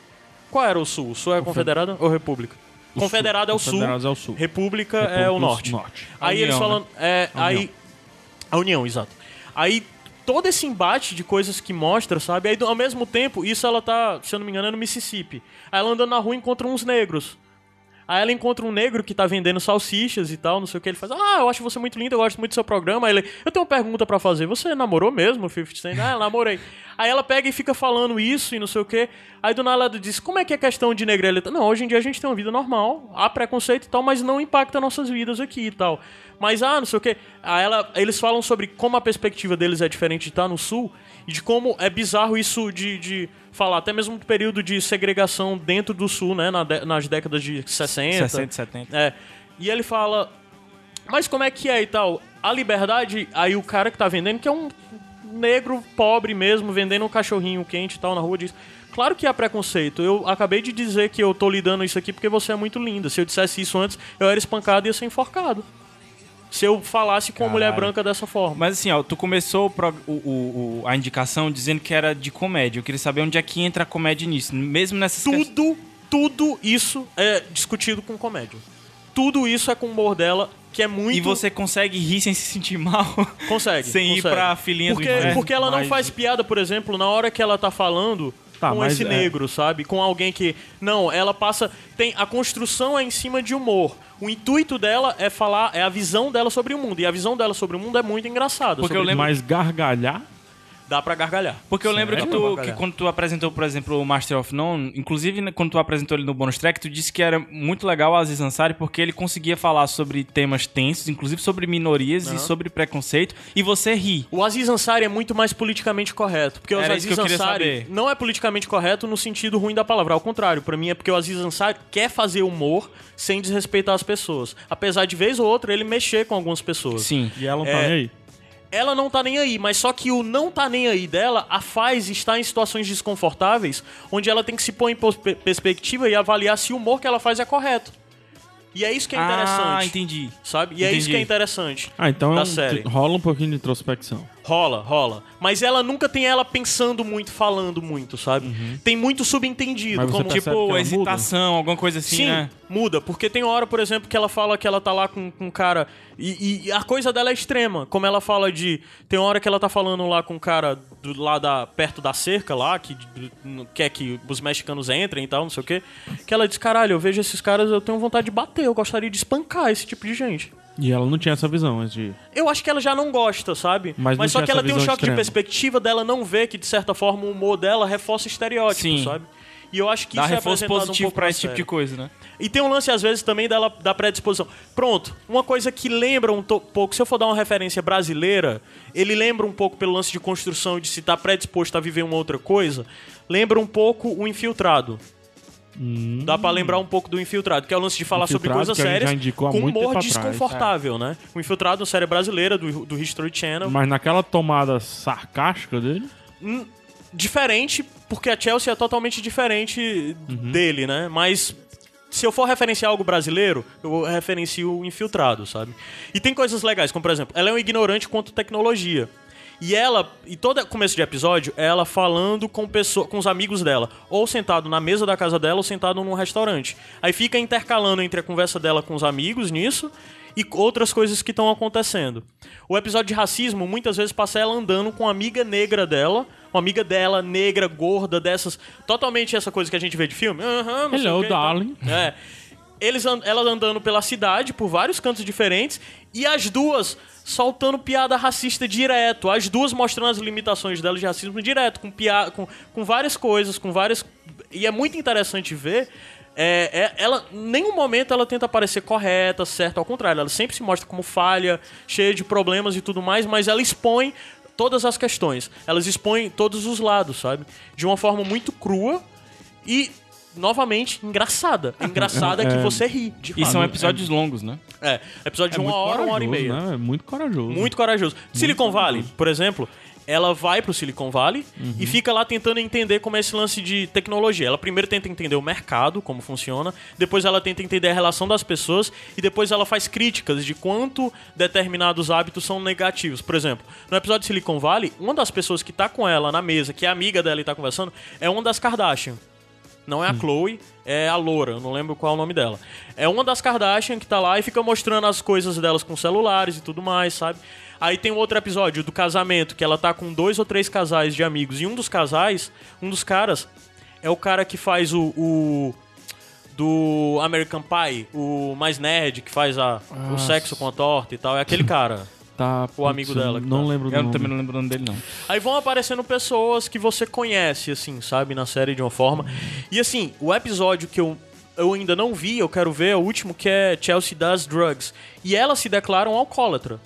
Qual era o sul? O sul é confederado ou república? O confederado sul. é o sul, é o sul. república, é República o do norte. norte. Aí eles União, falam, é, A aí União. a união, exato. Aí todo esse embate de coisas que mostra, sabe? Aí, ao mesmo tempo, isso ela tá, se eu não me engano, é no Mississippi. Aí ela andando na rua encontra uns negros. Aí ela encontra um negro que tá vendendo salsichas e tal, não sei o que. Ele faz, ah, eu acho você muito lindo, eu gosto muito do seu programa. Aí ele, eu tenho uma pergunta pra fazer. Você namorou mesmo, 50 Cent? Ah, namorei. Aí ela pega e fica falando isso e não sei o que. Aí do nada ela diz, como é que é questão de negreleta? Não, hoje em dia a gente tem uma vida normal, há preconceito e tal, mas não impacta nossas vidas aqui e tal. Mas, ah, não sei o que. Aí ela, eles falam sobre como a perspectiva deles é diferente de estar no sul e de como é bizarro isso de, de falar, até mesmo do período de segregação dentro do sul, né, na dé- nas décadas de 60. 60, 70. É. E ele fala, mas como é que é e tal? A liberdade, aí o cara que tá vendendo, que é um negro pobre mesmo, vendendo um cachorrinho quente e tal na rua, diz. Claro que há preconceito. Eu acabei de dizer que eu tô lidando isso aqui porque você é muito linda. Se eu dissesse isso antes, eu era espancado e ia ser enforcado. Se eu falasse com uma mulher Caralho. branca dessa forma. Mas assim, ó, tu começou o o- o- a indicação dizendo que era de comédia. Eu queria saber onde é que entra a comédia nisso. Mesmo nessas Tudo, tudo isso é discutido com comédia. Tudo isso é com o humor dela, que é muito. E você consegue rir sem se sentir mal? Consegue. Sem ir consegue. pra filhinha do porque, inferno. Porque ela não faz piada, por exemplo, na hora que ela tá falando Tá, com esse é- negro, sabe? Com alguém que. Não, ela passa. Tem A construção é em cima de humor. O intuito dela é falar, é a visão dela sobre o mundo. E a visão dela sobre o mundo é muito engraçada. Porque eu lembro- Mas gargalhar? Dá pra gargalhar. Porque eu lembro que, tu, que quando tu apresentou, por exemplo, o Master of None, inclusive né, quando tu apresentou ele no bonus track, tu disse que era muito legal o Aziz Ansari porque ele conseguia falar sobre temas tensos, inclusive sobre minorias e sobre preconceito, e você ri. O Aziz Ansari é muito mais politicamente correto. Porque o Era Aziz eu queria Ansari saber. não é politicamente correto no sentido ruim da palavra. Ao contrário, pra mim é porque o Aziz Ansari quer fazer humor sem desrespeitar as pessoas. Apesar de vez ou outra ele mexer com algumas pessoas. Sim. E ela não É. tá nem aí? Ela não tá nem aí, mas só que o não tá nem aí dela a faz estar em situações desconfortáveis, onde ela tem que se pôr em perspectiva e avaliar se o humor que ela faz é correto. E é isso que é interessante. Ah, entendi. Sabe? E é isso Entendi. que é interessante. Ah, então é da um- série. rola um pouquinho de introspecção. Rola, rola. Mas ela nunca tem ela pensando muito, falando muito, sabe? Tem muito subentendido. Mas como Tipo, hesitação, alguma coisa assim, Sim, né? muda. Porque tem hora, por exemplo, que ela fala que ela tá lá com, com um cara. E, e a coisa dela é extrema. Como ela fala de. Tem hora que ela tá falando lá com um cara do, lá da, perto da cerca lá, que quer que os mexicanos entrem e tal, não sei o quê. Que ela diz: caralho, eu vejo esses caras, eu tenho vontade de bater, eu gostaria de espancar esse tipo de gente. E ela não tinha essa visão antes de. Eu acho que ela já não gosta, sabe? Mas não só que ela tem um choque de extrema. perspectiva dela não ver que, de certa forma, o humor dela reforça estereótipos, Sim. sabe? E eu acho que Dá isso é reforço um positivo pouco pra na esse tipo de coisa, né? E tem um lance, às vezes, também dela, da predisposição. Pronto, uma coisa que lembra um pouco, se eu for dar uma referência brasileira, ele lembra um pouco pelo lance de construção de se estar predisposto a viver uma outra coisa, lembra um pouco o infiltrado. Dá pra lembrar um pouco do Infiltrado, que é o lance de falar sobre coisas sérias com humor desconfortável, né? O Infiltrado, uma série brasileira do, do History Channel. Mas naquela tomada sarcástica dele, diferente, porque a Chelsea é totalmente diferente Uhum. dele, né? Mas se eu for referenciar algo brasileiro, eu referencio o Infiltrado, sabe? E tem coisas legais, como por exemplo, ela é um ignorante quanto tecnologia. E ela, e todo começo de episódio, é ela falando com, pessoa, com os amigos dela, ou sentado na mesa da casa dela, ou sentado num restaurante. Aí fica intercalando entre a conversa dela com os amigos nisso e outras coisas que estão acontecendo. O episódio de racismo muitas vezes passa ela andando com uma amiga negra dela, uma amiga dela, negra, gorda, dessas. Totalmente essa coisa que a gente vê de filme. Sei Hello, então. darling. É. Eles ela andando pela cidade, por vários cantos diferentes, e as duas soltando piada racista direto. As duas mostrando as limitações delas de racismo direto, com, pia com, com várias coisas, com várias. E é muito interessante ver. É, é- ela, nenhum momento ela tenta parecer correta, certa, ao contrário, ela sempre se mostra como falha, cheia de problemas e tudo mais, mas ela expõe todas as questões. Elas expõem todos os lados, sabe? De uma forma muito crua e, novamente, engraçada. Engraçada que É. você ri. De E fato. são episódios longos, né? É, episódio de é uma muito hora, uma hora e meia. Né? É muito corajoso. Muito corajoso. Silicon Valley, por exemplo, ela vai pro Silicon Valley e Uhum. fica lá tentando entender como é esse lance de tecnologia. Ela primeiro tenta entender o mercado, como funciona, depois ela tenta entender a relação das pessoas e depois ela faz críticas de quanto determinados hábitos são negativos. Por exemplo, no episódio de Silicon Valley, uma das pessoas que tá com ela na mesa, que é amiga dela e tá conversando, é uma das Kardashian. Não é a Chloe, é a Loura, eu não lembro qual é o nome dela. É uma das Kardashian que tá lá e fica mostrando as coisas delas com celulares e tudo mais, sabe? Aí tem um outro episódio do casamento, que ela tá com dois ou três casais de amigos. E um dos casais, um dos caras, é o cara que faz o. o- do American Pie, o mais nerd, que faz a, o Nossa. sexo com a torta e tal. É aquele cara. Tá, O amigo putz, dela que Não tá. lembro Eu nome. também não lembro o nome dele, não. Aí vão aparecendo pessoas que você conhece, assim, sabe, na série de uma forma. E assim, o episódio que eu, eu ainda não vi, eu quero ver, é o último, que é Chelsea Does Drugs. E ela se declara um alcoólatra.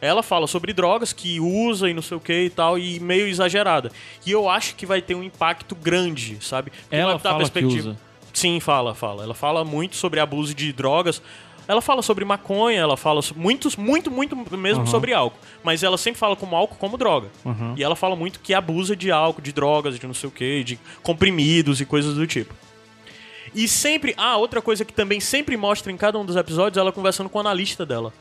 Ela fala sobre drogas que usa e não sei o que e tal, e meio exagerada. E eu acho que vai ter um impacto grande, sabe? Porque Ela dar fala que usa. Sim, fala, fala. Ela fala muito sobre abuso de drogas. Ela fala sobre maconha, ela fala muitos, muito, muito mesmo Aham. sobre álcool. Mas ela sempre fala como álcool como droga. Aham. E ela fala muito que abusa de álcool, de drogas, de não sei o que, de comprimidos e coisas do tipo. E sempre. Ah, outra coisa que também sempre mostra em cada um dos episódios, ela conversando com o analista dela.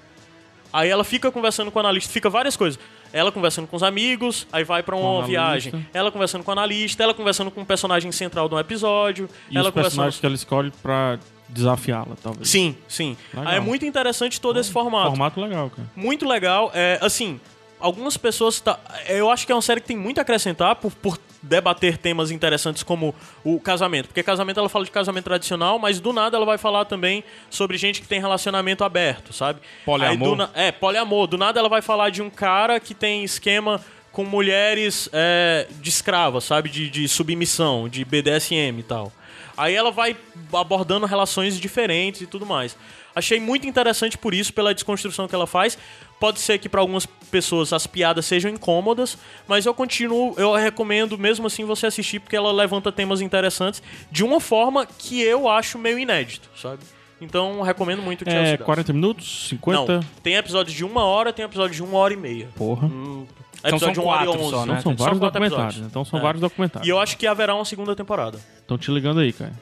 Aí ela fica conversando com o analista, fica várias coisas. Ela conversando com os amigos, aí vai o uma viagem. Ela conversando com o analista, ela conversando com o personagem central de um episódio. E ela os personagens que ela escolhe pra desafiá-la, talvez. Sim, sim. Legal. Aí é muito interessante todo esse formato. Formato legal, cara. Muito legal. É, assim, algumas pessoas. Tá, eu acho que é uma série que tem muito a acrescentar por, por debater temas interessantes como o casamento. Porque casamento ela fala de casamento tradicional, mas do nada ela vai falar também sobre gente que tem relacionamento aberto, sabe? Poliamor. Na- é, poliamor. Do nada ela vai falar de um cara que tem esquema com mulheres é, de escravas, sabe? De, de submissão, de BDSM e tal. Aí ela vai abordando relações diferentes e tudo mais. Achei muito interessante por isso, pela desconstrução que ela faz. Pode ser que para algumas pessoas as piadas sejam incômodas, mas eu continuo, eu recomendo mesmo assim você assistir porque ela levanta temas interessantes de uma forma que eu acho meio inédito, sabe? Então recomendo muito o Chelsea É, Dawes. 40 minutos? 50? Não, tem episódios de uma hora, tem episódios de uma hora e meia. Porra. Hum, Então são episódio de uma hora e quatro onze. só, né? Então são São vários quatro documentários. episódios. Então são É. vários documentários. E eu acho que haverá uma segunda temporada. Estão te ligando aí, cara.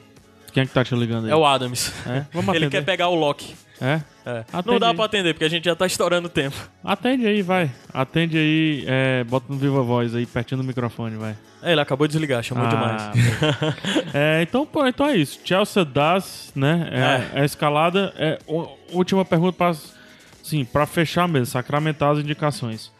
Quem é que tá te ligando aí? É o Adams. É? Vamos Ele atender. quer pegar o Loki. É? É. Não dá aí. pra atender, porque a gente já tá estourando o tempo. Atende aí, vai. Atende aí, é, bota no Viva Voz aí, pertinho do microfone, vai. É, ele acabou de desligar, chamou Ah, demais. é, então, pô, então é isso. Chelsea das, né? É, é a escalada. É, última pergunta pra, sim, pra fechar mesmo, sacramentar as indicações.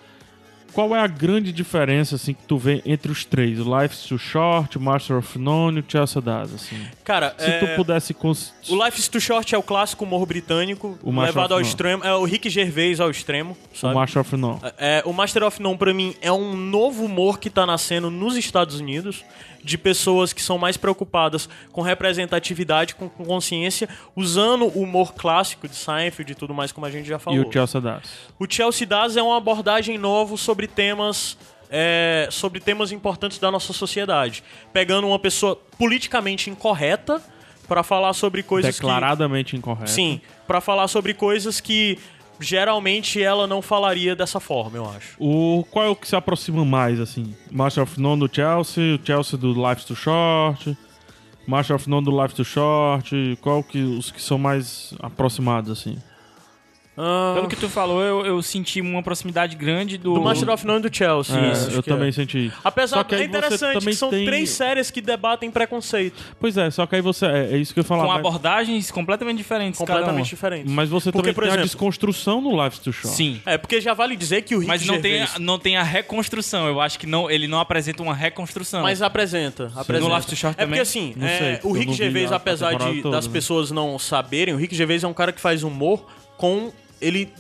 Qual é a grande diferença assim que tu vê entre os três? O Life's Too Short, o Master of None e o Chelsea Das, assim. Cara, Se é, tu pudesse cons... o Life is Too Short é o clássico humor britânico, O levado ao None. extremo. É o Rick Gervais ao extremo, o sabe? Master of None. É, o Master of None, pra mim, é um novo humor que tá nascendo nos Estados Unidos, de pessoas que são mais preocupadas com representatividade, com, com consciência, usando o humor clássico de Seinfeld e tudo mais, como a gente já E falou. o Chelsea Das. O Chelsea Das é uma abordagem nova sobre temas. é, sobre temas importantes da nossa sociedade. Pegando uma pessoa politicamente incorreta pra falar sobre coisas que. Declaradamente incorreto. Sim, pra falar sobre coisas que geralmente ela não falaria dessa forma, eu acho. O, qual é o que se aproxima mais, assim? Master of None do Chelsea, Chelsea do Life's Too Short, Master of None do Life's Too Short, qual que os que são mais aproximados, assim? Ah, Pelo que tu falou, eu, eu senti uma proximidade grande do. do Master of None do Chelsea. É, isso, eu também é. senti. Apesar Só que é interessante também que são tem- três séries que debatem preconceito. Pois é, só que aí você. É, é isso que eu falar. com mas, abordagens completamente diferentes. Completamente diferentes. mas você Porque, também por tem a exemplo- desconstrução no Life's Too Short. Sim. É, porque já vale dizer que o Rick Mas não tem, Gervais... a, não tem a reconstrução. Eu acho que não, ele não apresenta uma reconstrução. Mas apresenta, apresenta. No Life to Short é porque também? assim, é, sei, o Rick Gervais, a- a apesar de, toda, das né? pessoas não saberem, o Rick Gervais é um cara que faz humor com... Ele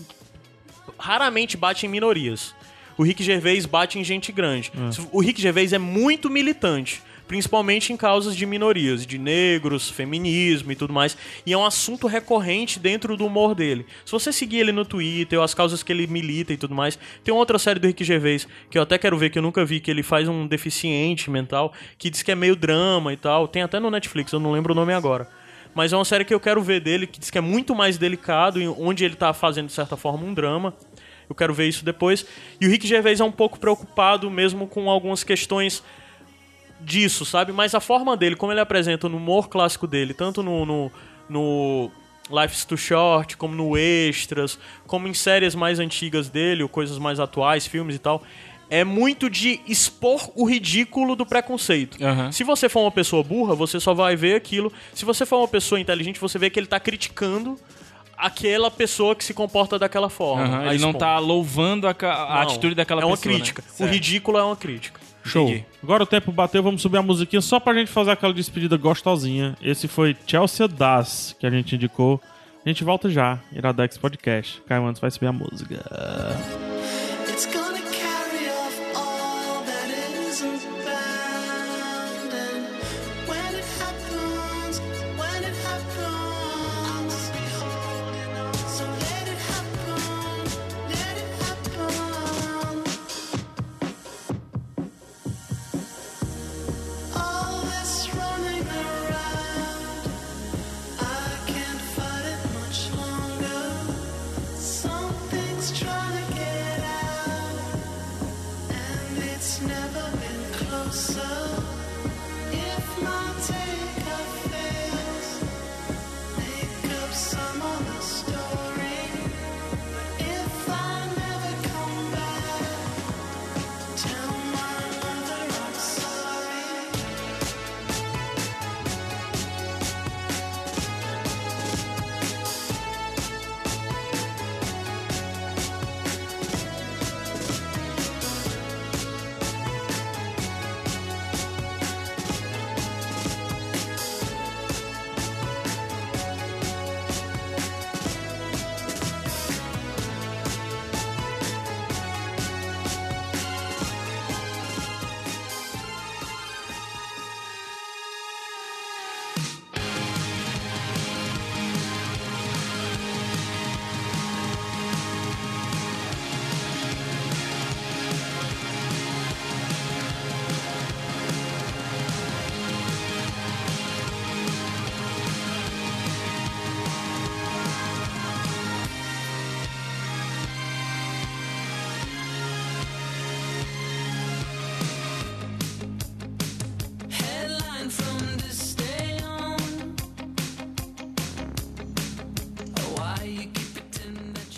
raramente bate em minorias. O Rick Gervais bate em gente grande. É. O Rick Gervais é muito militante. Principalmente em causas de minorias, de negros, feminismo e tudo mais. E é um assunto recorrente dentro do humor dele. Se você seguir ele no Twitter, as causas que ele milita e tudo mais. Tem outra série do Rick Gervais que eu até quero ver, que eu nunca vi, que ele faz um deficiente mental, que diz que é meio drama e tal. Tem até no Netflix, eu não lembro o nome agora. Mas é uma série que eu quero ver dele, que diz que é muito mais delicado, onde ele tá fazendo, de certa forma, um drama. Eu quero ver isso depois. E o Rick Gervais é um pouco preocupado mesmo com algumas questões disso, sabe? Mas a forma dele, como ele apresenta no humor clássico dele, tanto no, no, no Life's Too Short, como no Extras, como em séries mais antigas dele, ou coisas mais atuais, filmes e tal, é muito de expor o ridículo do preconceito. Aham. Se você for uma pessoa burra, você só vai ver aquilo. Se você for uma pessoa inteligente, você vê que ele tá criticando aquela pessoa que se comporta daquela forma. A Ele não tá louvando a, a Não, atitude daquela É uma pessoa. né? crítica. O Certo. ridículo é uma crítica. Show. Entendi. Agora o tempo bateu, vamos subir a musiquinha só pra gente fazer aquela despedida gostosinha. Esse foi Chelsea Das, que a gente indicou. A gente volta já, Iradex Podcast. Caio antes vai subir a música. It's gonna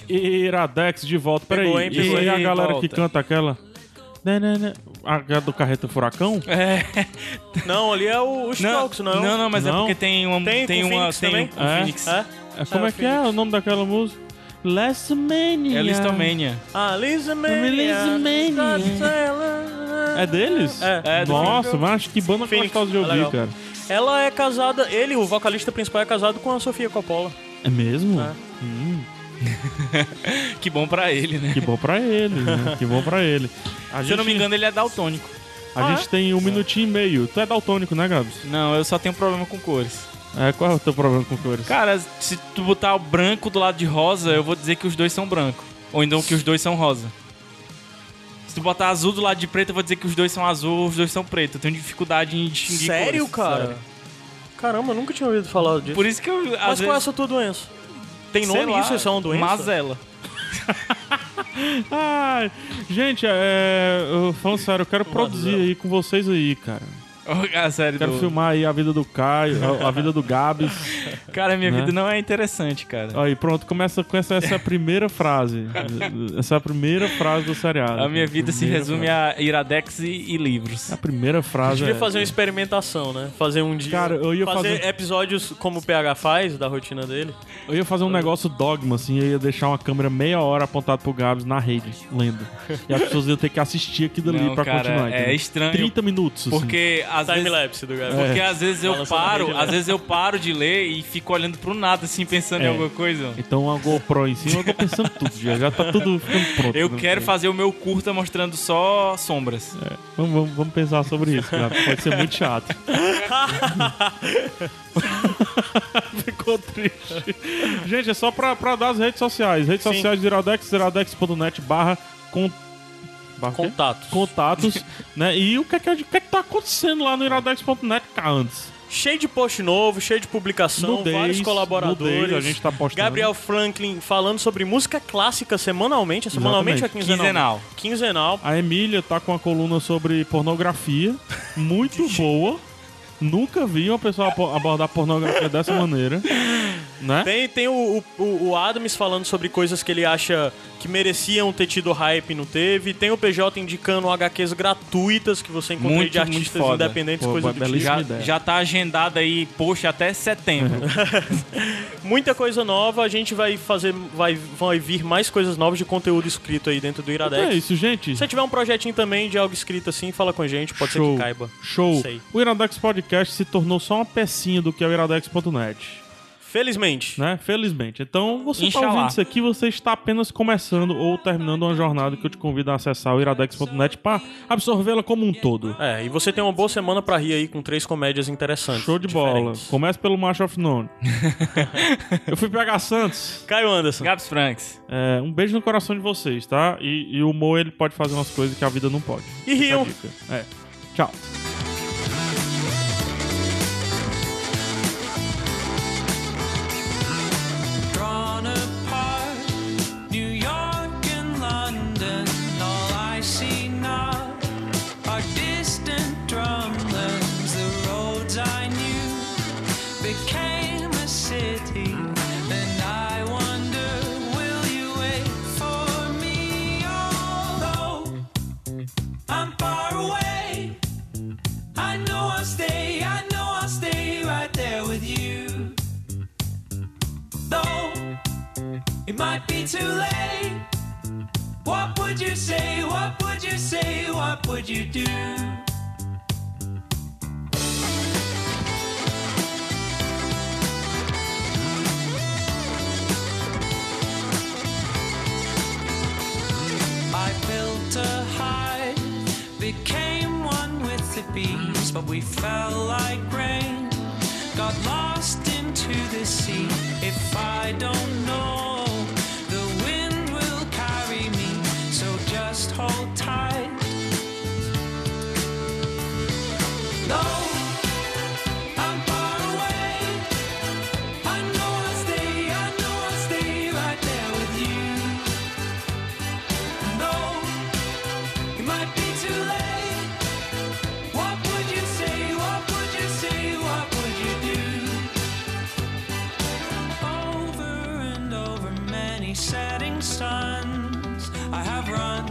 Iradex de volta. Peraí, Pegou, hein? Pegou, aí é a galera Volta. que canta aquela... Né, né, né. A galera do Carreta Furacão? É. Não, ali é o, os Não, Strokes, não é? não, não, mas é Não? porque tem uma. Tem Tem, com uma. Phoenix Tem também? um É? Phoenix. É? É, como é, o que é o nome daquela música? Last Mania. É Listomania. Ah, Lisa Lisa Mania. É deles? É. É, Nossa, mas que banda Phoenix. gostosa de É ouvir, cara. Ela é casada, ele, o vocalista principal, é casado com a Sofia Coppola. É mesmo? É. Hum, Que bom pra ele, né? que bom pra ele, né? Que bom pra ele. A Se eu não me engano, ele é daltônico. A gente tem um minutinho e meio. Tu é daltônico, né, Gabs? Não, eu só tenho problema com cores. É, qual é o teu problema com cores? Cara, se tu botar o branco do lado de rosa, eu vou dizer que os dois são branco. Ou então que os dois são rosa. Se tu botar azul do lado de preto, eu vou dizer que os dois são azul ou os dois são preto. Eu tenho dificuldade em distinguir Sério, cores. cara? Sério. Caramba, eu nunca tinha ouvido falar disso. Por isso que eu. Mas qual é vezes, essa tua doença? Tem nome lá, isso? Isso é uma doença? Mazela. Ai, gente, é, eu, falando sério, eu quero produzir aí com vocês aí, cara. Ah, sério, Quero do- filmar aí a vida do Caio, a, a vida do Gabs. Cara, minha né? vida não é interessante, cara. Aí, pronto, começa com essa, essa é a primeira frase. Essa é a primeira frase do seriado. A minha vida se resume frase. a Iradex e, e livros. A primeira Eu frase devia é... fazer uma experimentação, né? Fazer um dia. Cara, eu ia fazer, fazer- episódios como o PH faz, da rotina dele. Eu ia fazer um negócio dogma, assim, eu ia deixar uma câmera meia hora apontada pro Gabs na rede, lendo. E as pessoas iam ter que assistir aquilo ali Não, pra cara, continuar. é entendeu? estranho, 30 minutos, assim. Porque às vezes, Time-lapse do Gabi. porque às vezes eu Balançando a paro, né? às vezes eu paro de ler e fico olhando pro nada, assim, pensando em É. alguma coisa. Então a GoPro em cima, eu tô pensando tudo já. Já tá tudo ficando pronto. Eu né? quero fazer o meu curta mostrando só sombras. Vamos, vamos, vamos pensar sobre isso, cara. Pode ser muito chato. Ficou triste. Gente, é só pra, pra dar as redes sociais. Redes Sim. sociais de Iradex, iradex.net barra? Contatos. contatos, né? E o que é que, o que, é que tá acontecendo lá no iradex.net, cara, antes? Cheio de post novo, cheio de publicação, Nudez, vários colaboradores. nudez, a gente tá postando. Gabriel Franklin falando sobre música clássica semanalmente. É semanalmente ou é Exatamente. quinzenal? Quinzenal. A Emília tá com uma coluna sobre pornografia, muito boa. Nunca vi uma pessoa abordar pornografia dessa maneira. Né? Tem, tem o, o, o Adams falando sobre coisas que ele acha que mereciam ter tido hype e não teve. Tem o PJ indicando HQs gratuitas que você encontra aí Muito, de artistas independentes, Pô, coisa do tipo. Já, ideia. já tá agendado aí, poxa, até setembro. Muita coisa nova, a gente vai fazer, vai, vai vir mais coisas novas de conteúdo escrito aí dentro do Iradex. É isso, gente. Se você tiver um projetinho também de algo escrito assim, fala com a gente, pode ser Show. que caiba. Show. O Iradex Podcast se tornou só uma pecinha do que é o iradex.net. Felizmente. né? Felizmente. Então, você está ouvindo isso aqui, você está apenas começando ou terminando uma jornada que eu te convido a acessar o iradex.net para absorvê-la como um todo. É, e você tem uma boa semana pra rir aí com três comédias interessantes. Show de bola. diferentes. Começa pelo Macho of None. eu fui PH Santos. Caio Anderson. Gabs Franks. É, um beijo no coração de vocês, tá? E, e o Mo, ele pode fazer umas coisas que a vida não pode. E riam. Dica. É. Tchau. Might be too late. What would you say? What would you say? What would you do? I built a hive, became one with the bees, but we fell like rain, got lost into the sea. If I don't know, suns. I have run,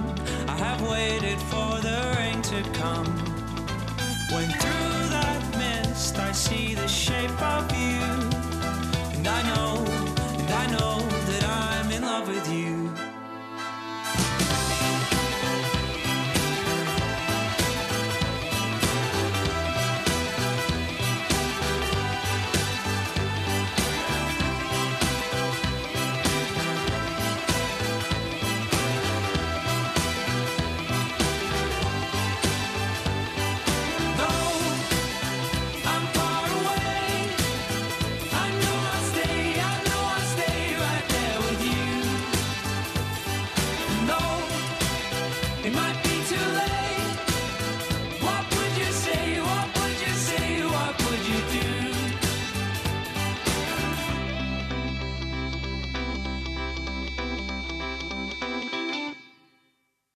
I have waited for the rain to come. When through that mist I see the shape of you.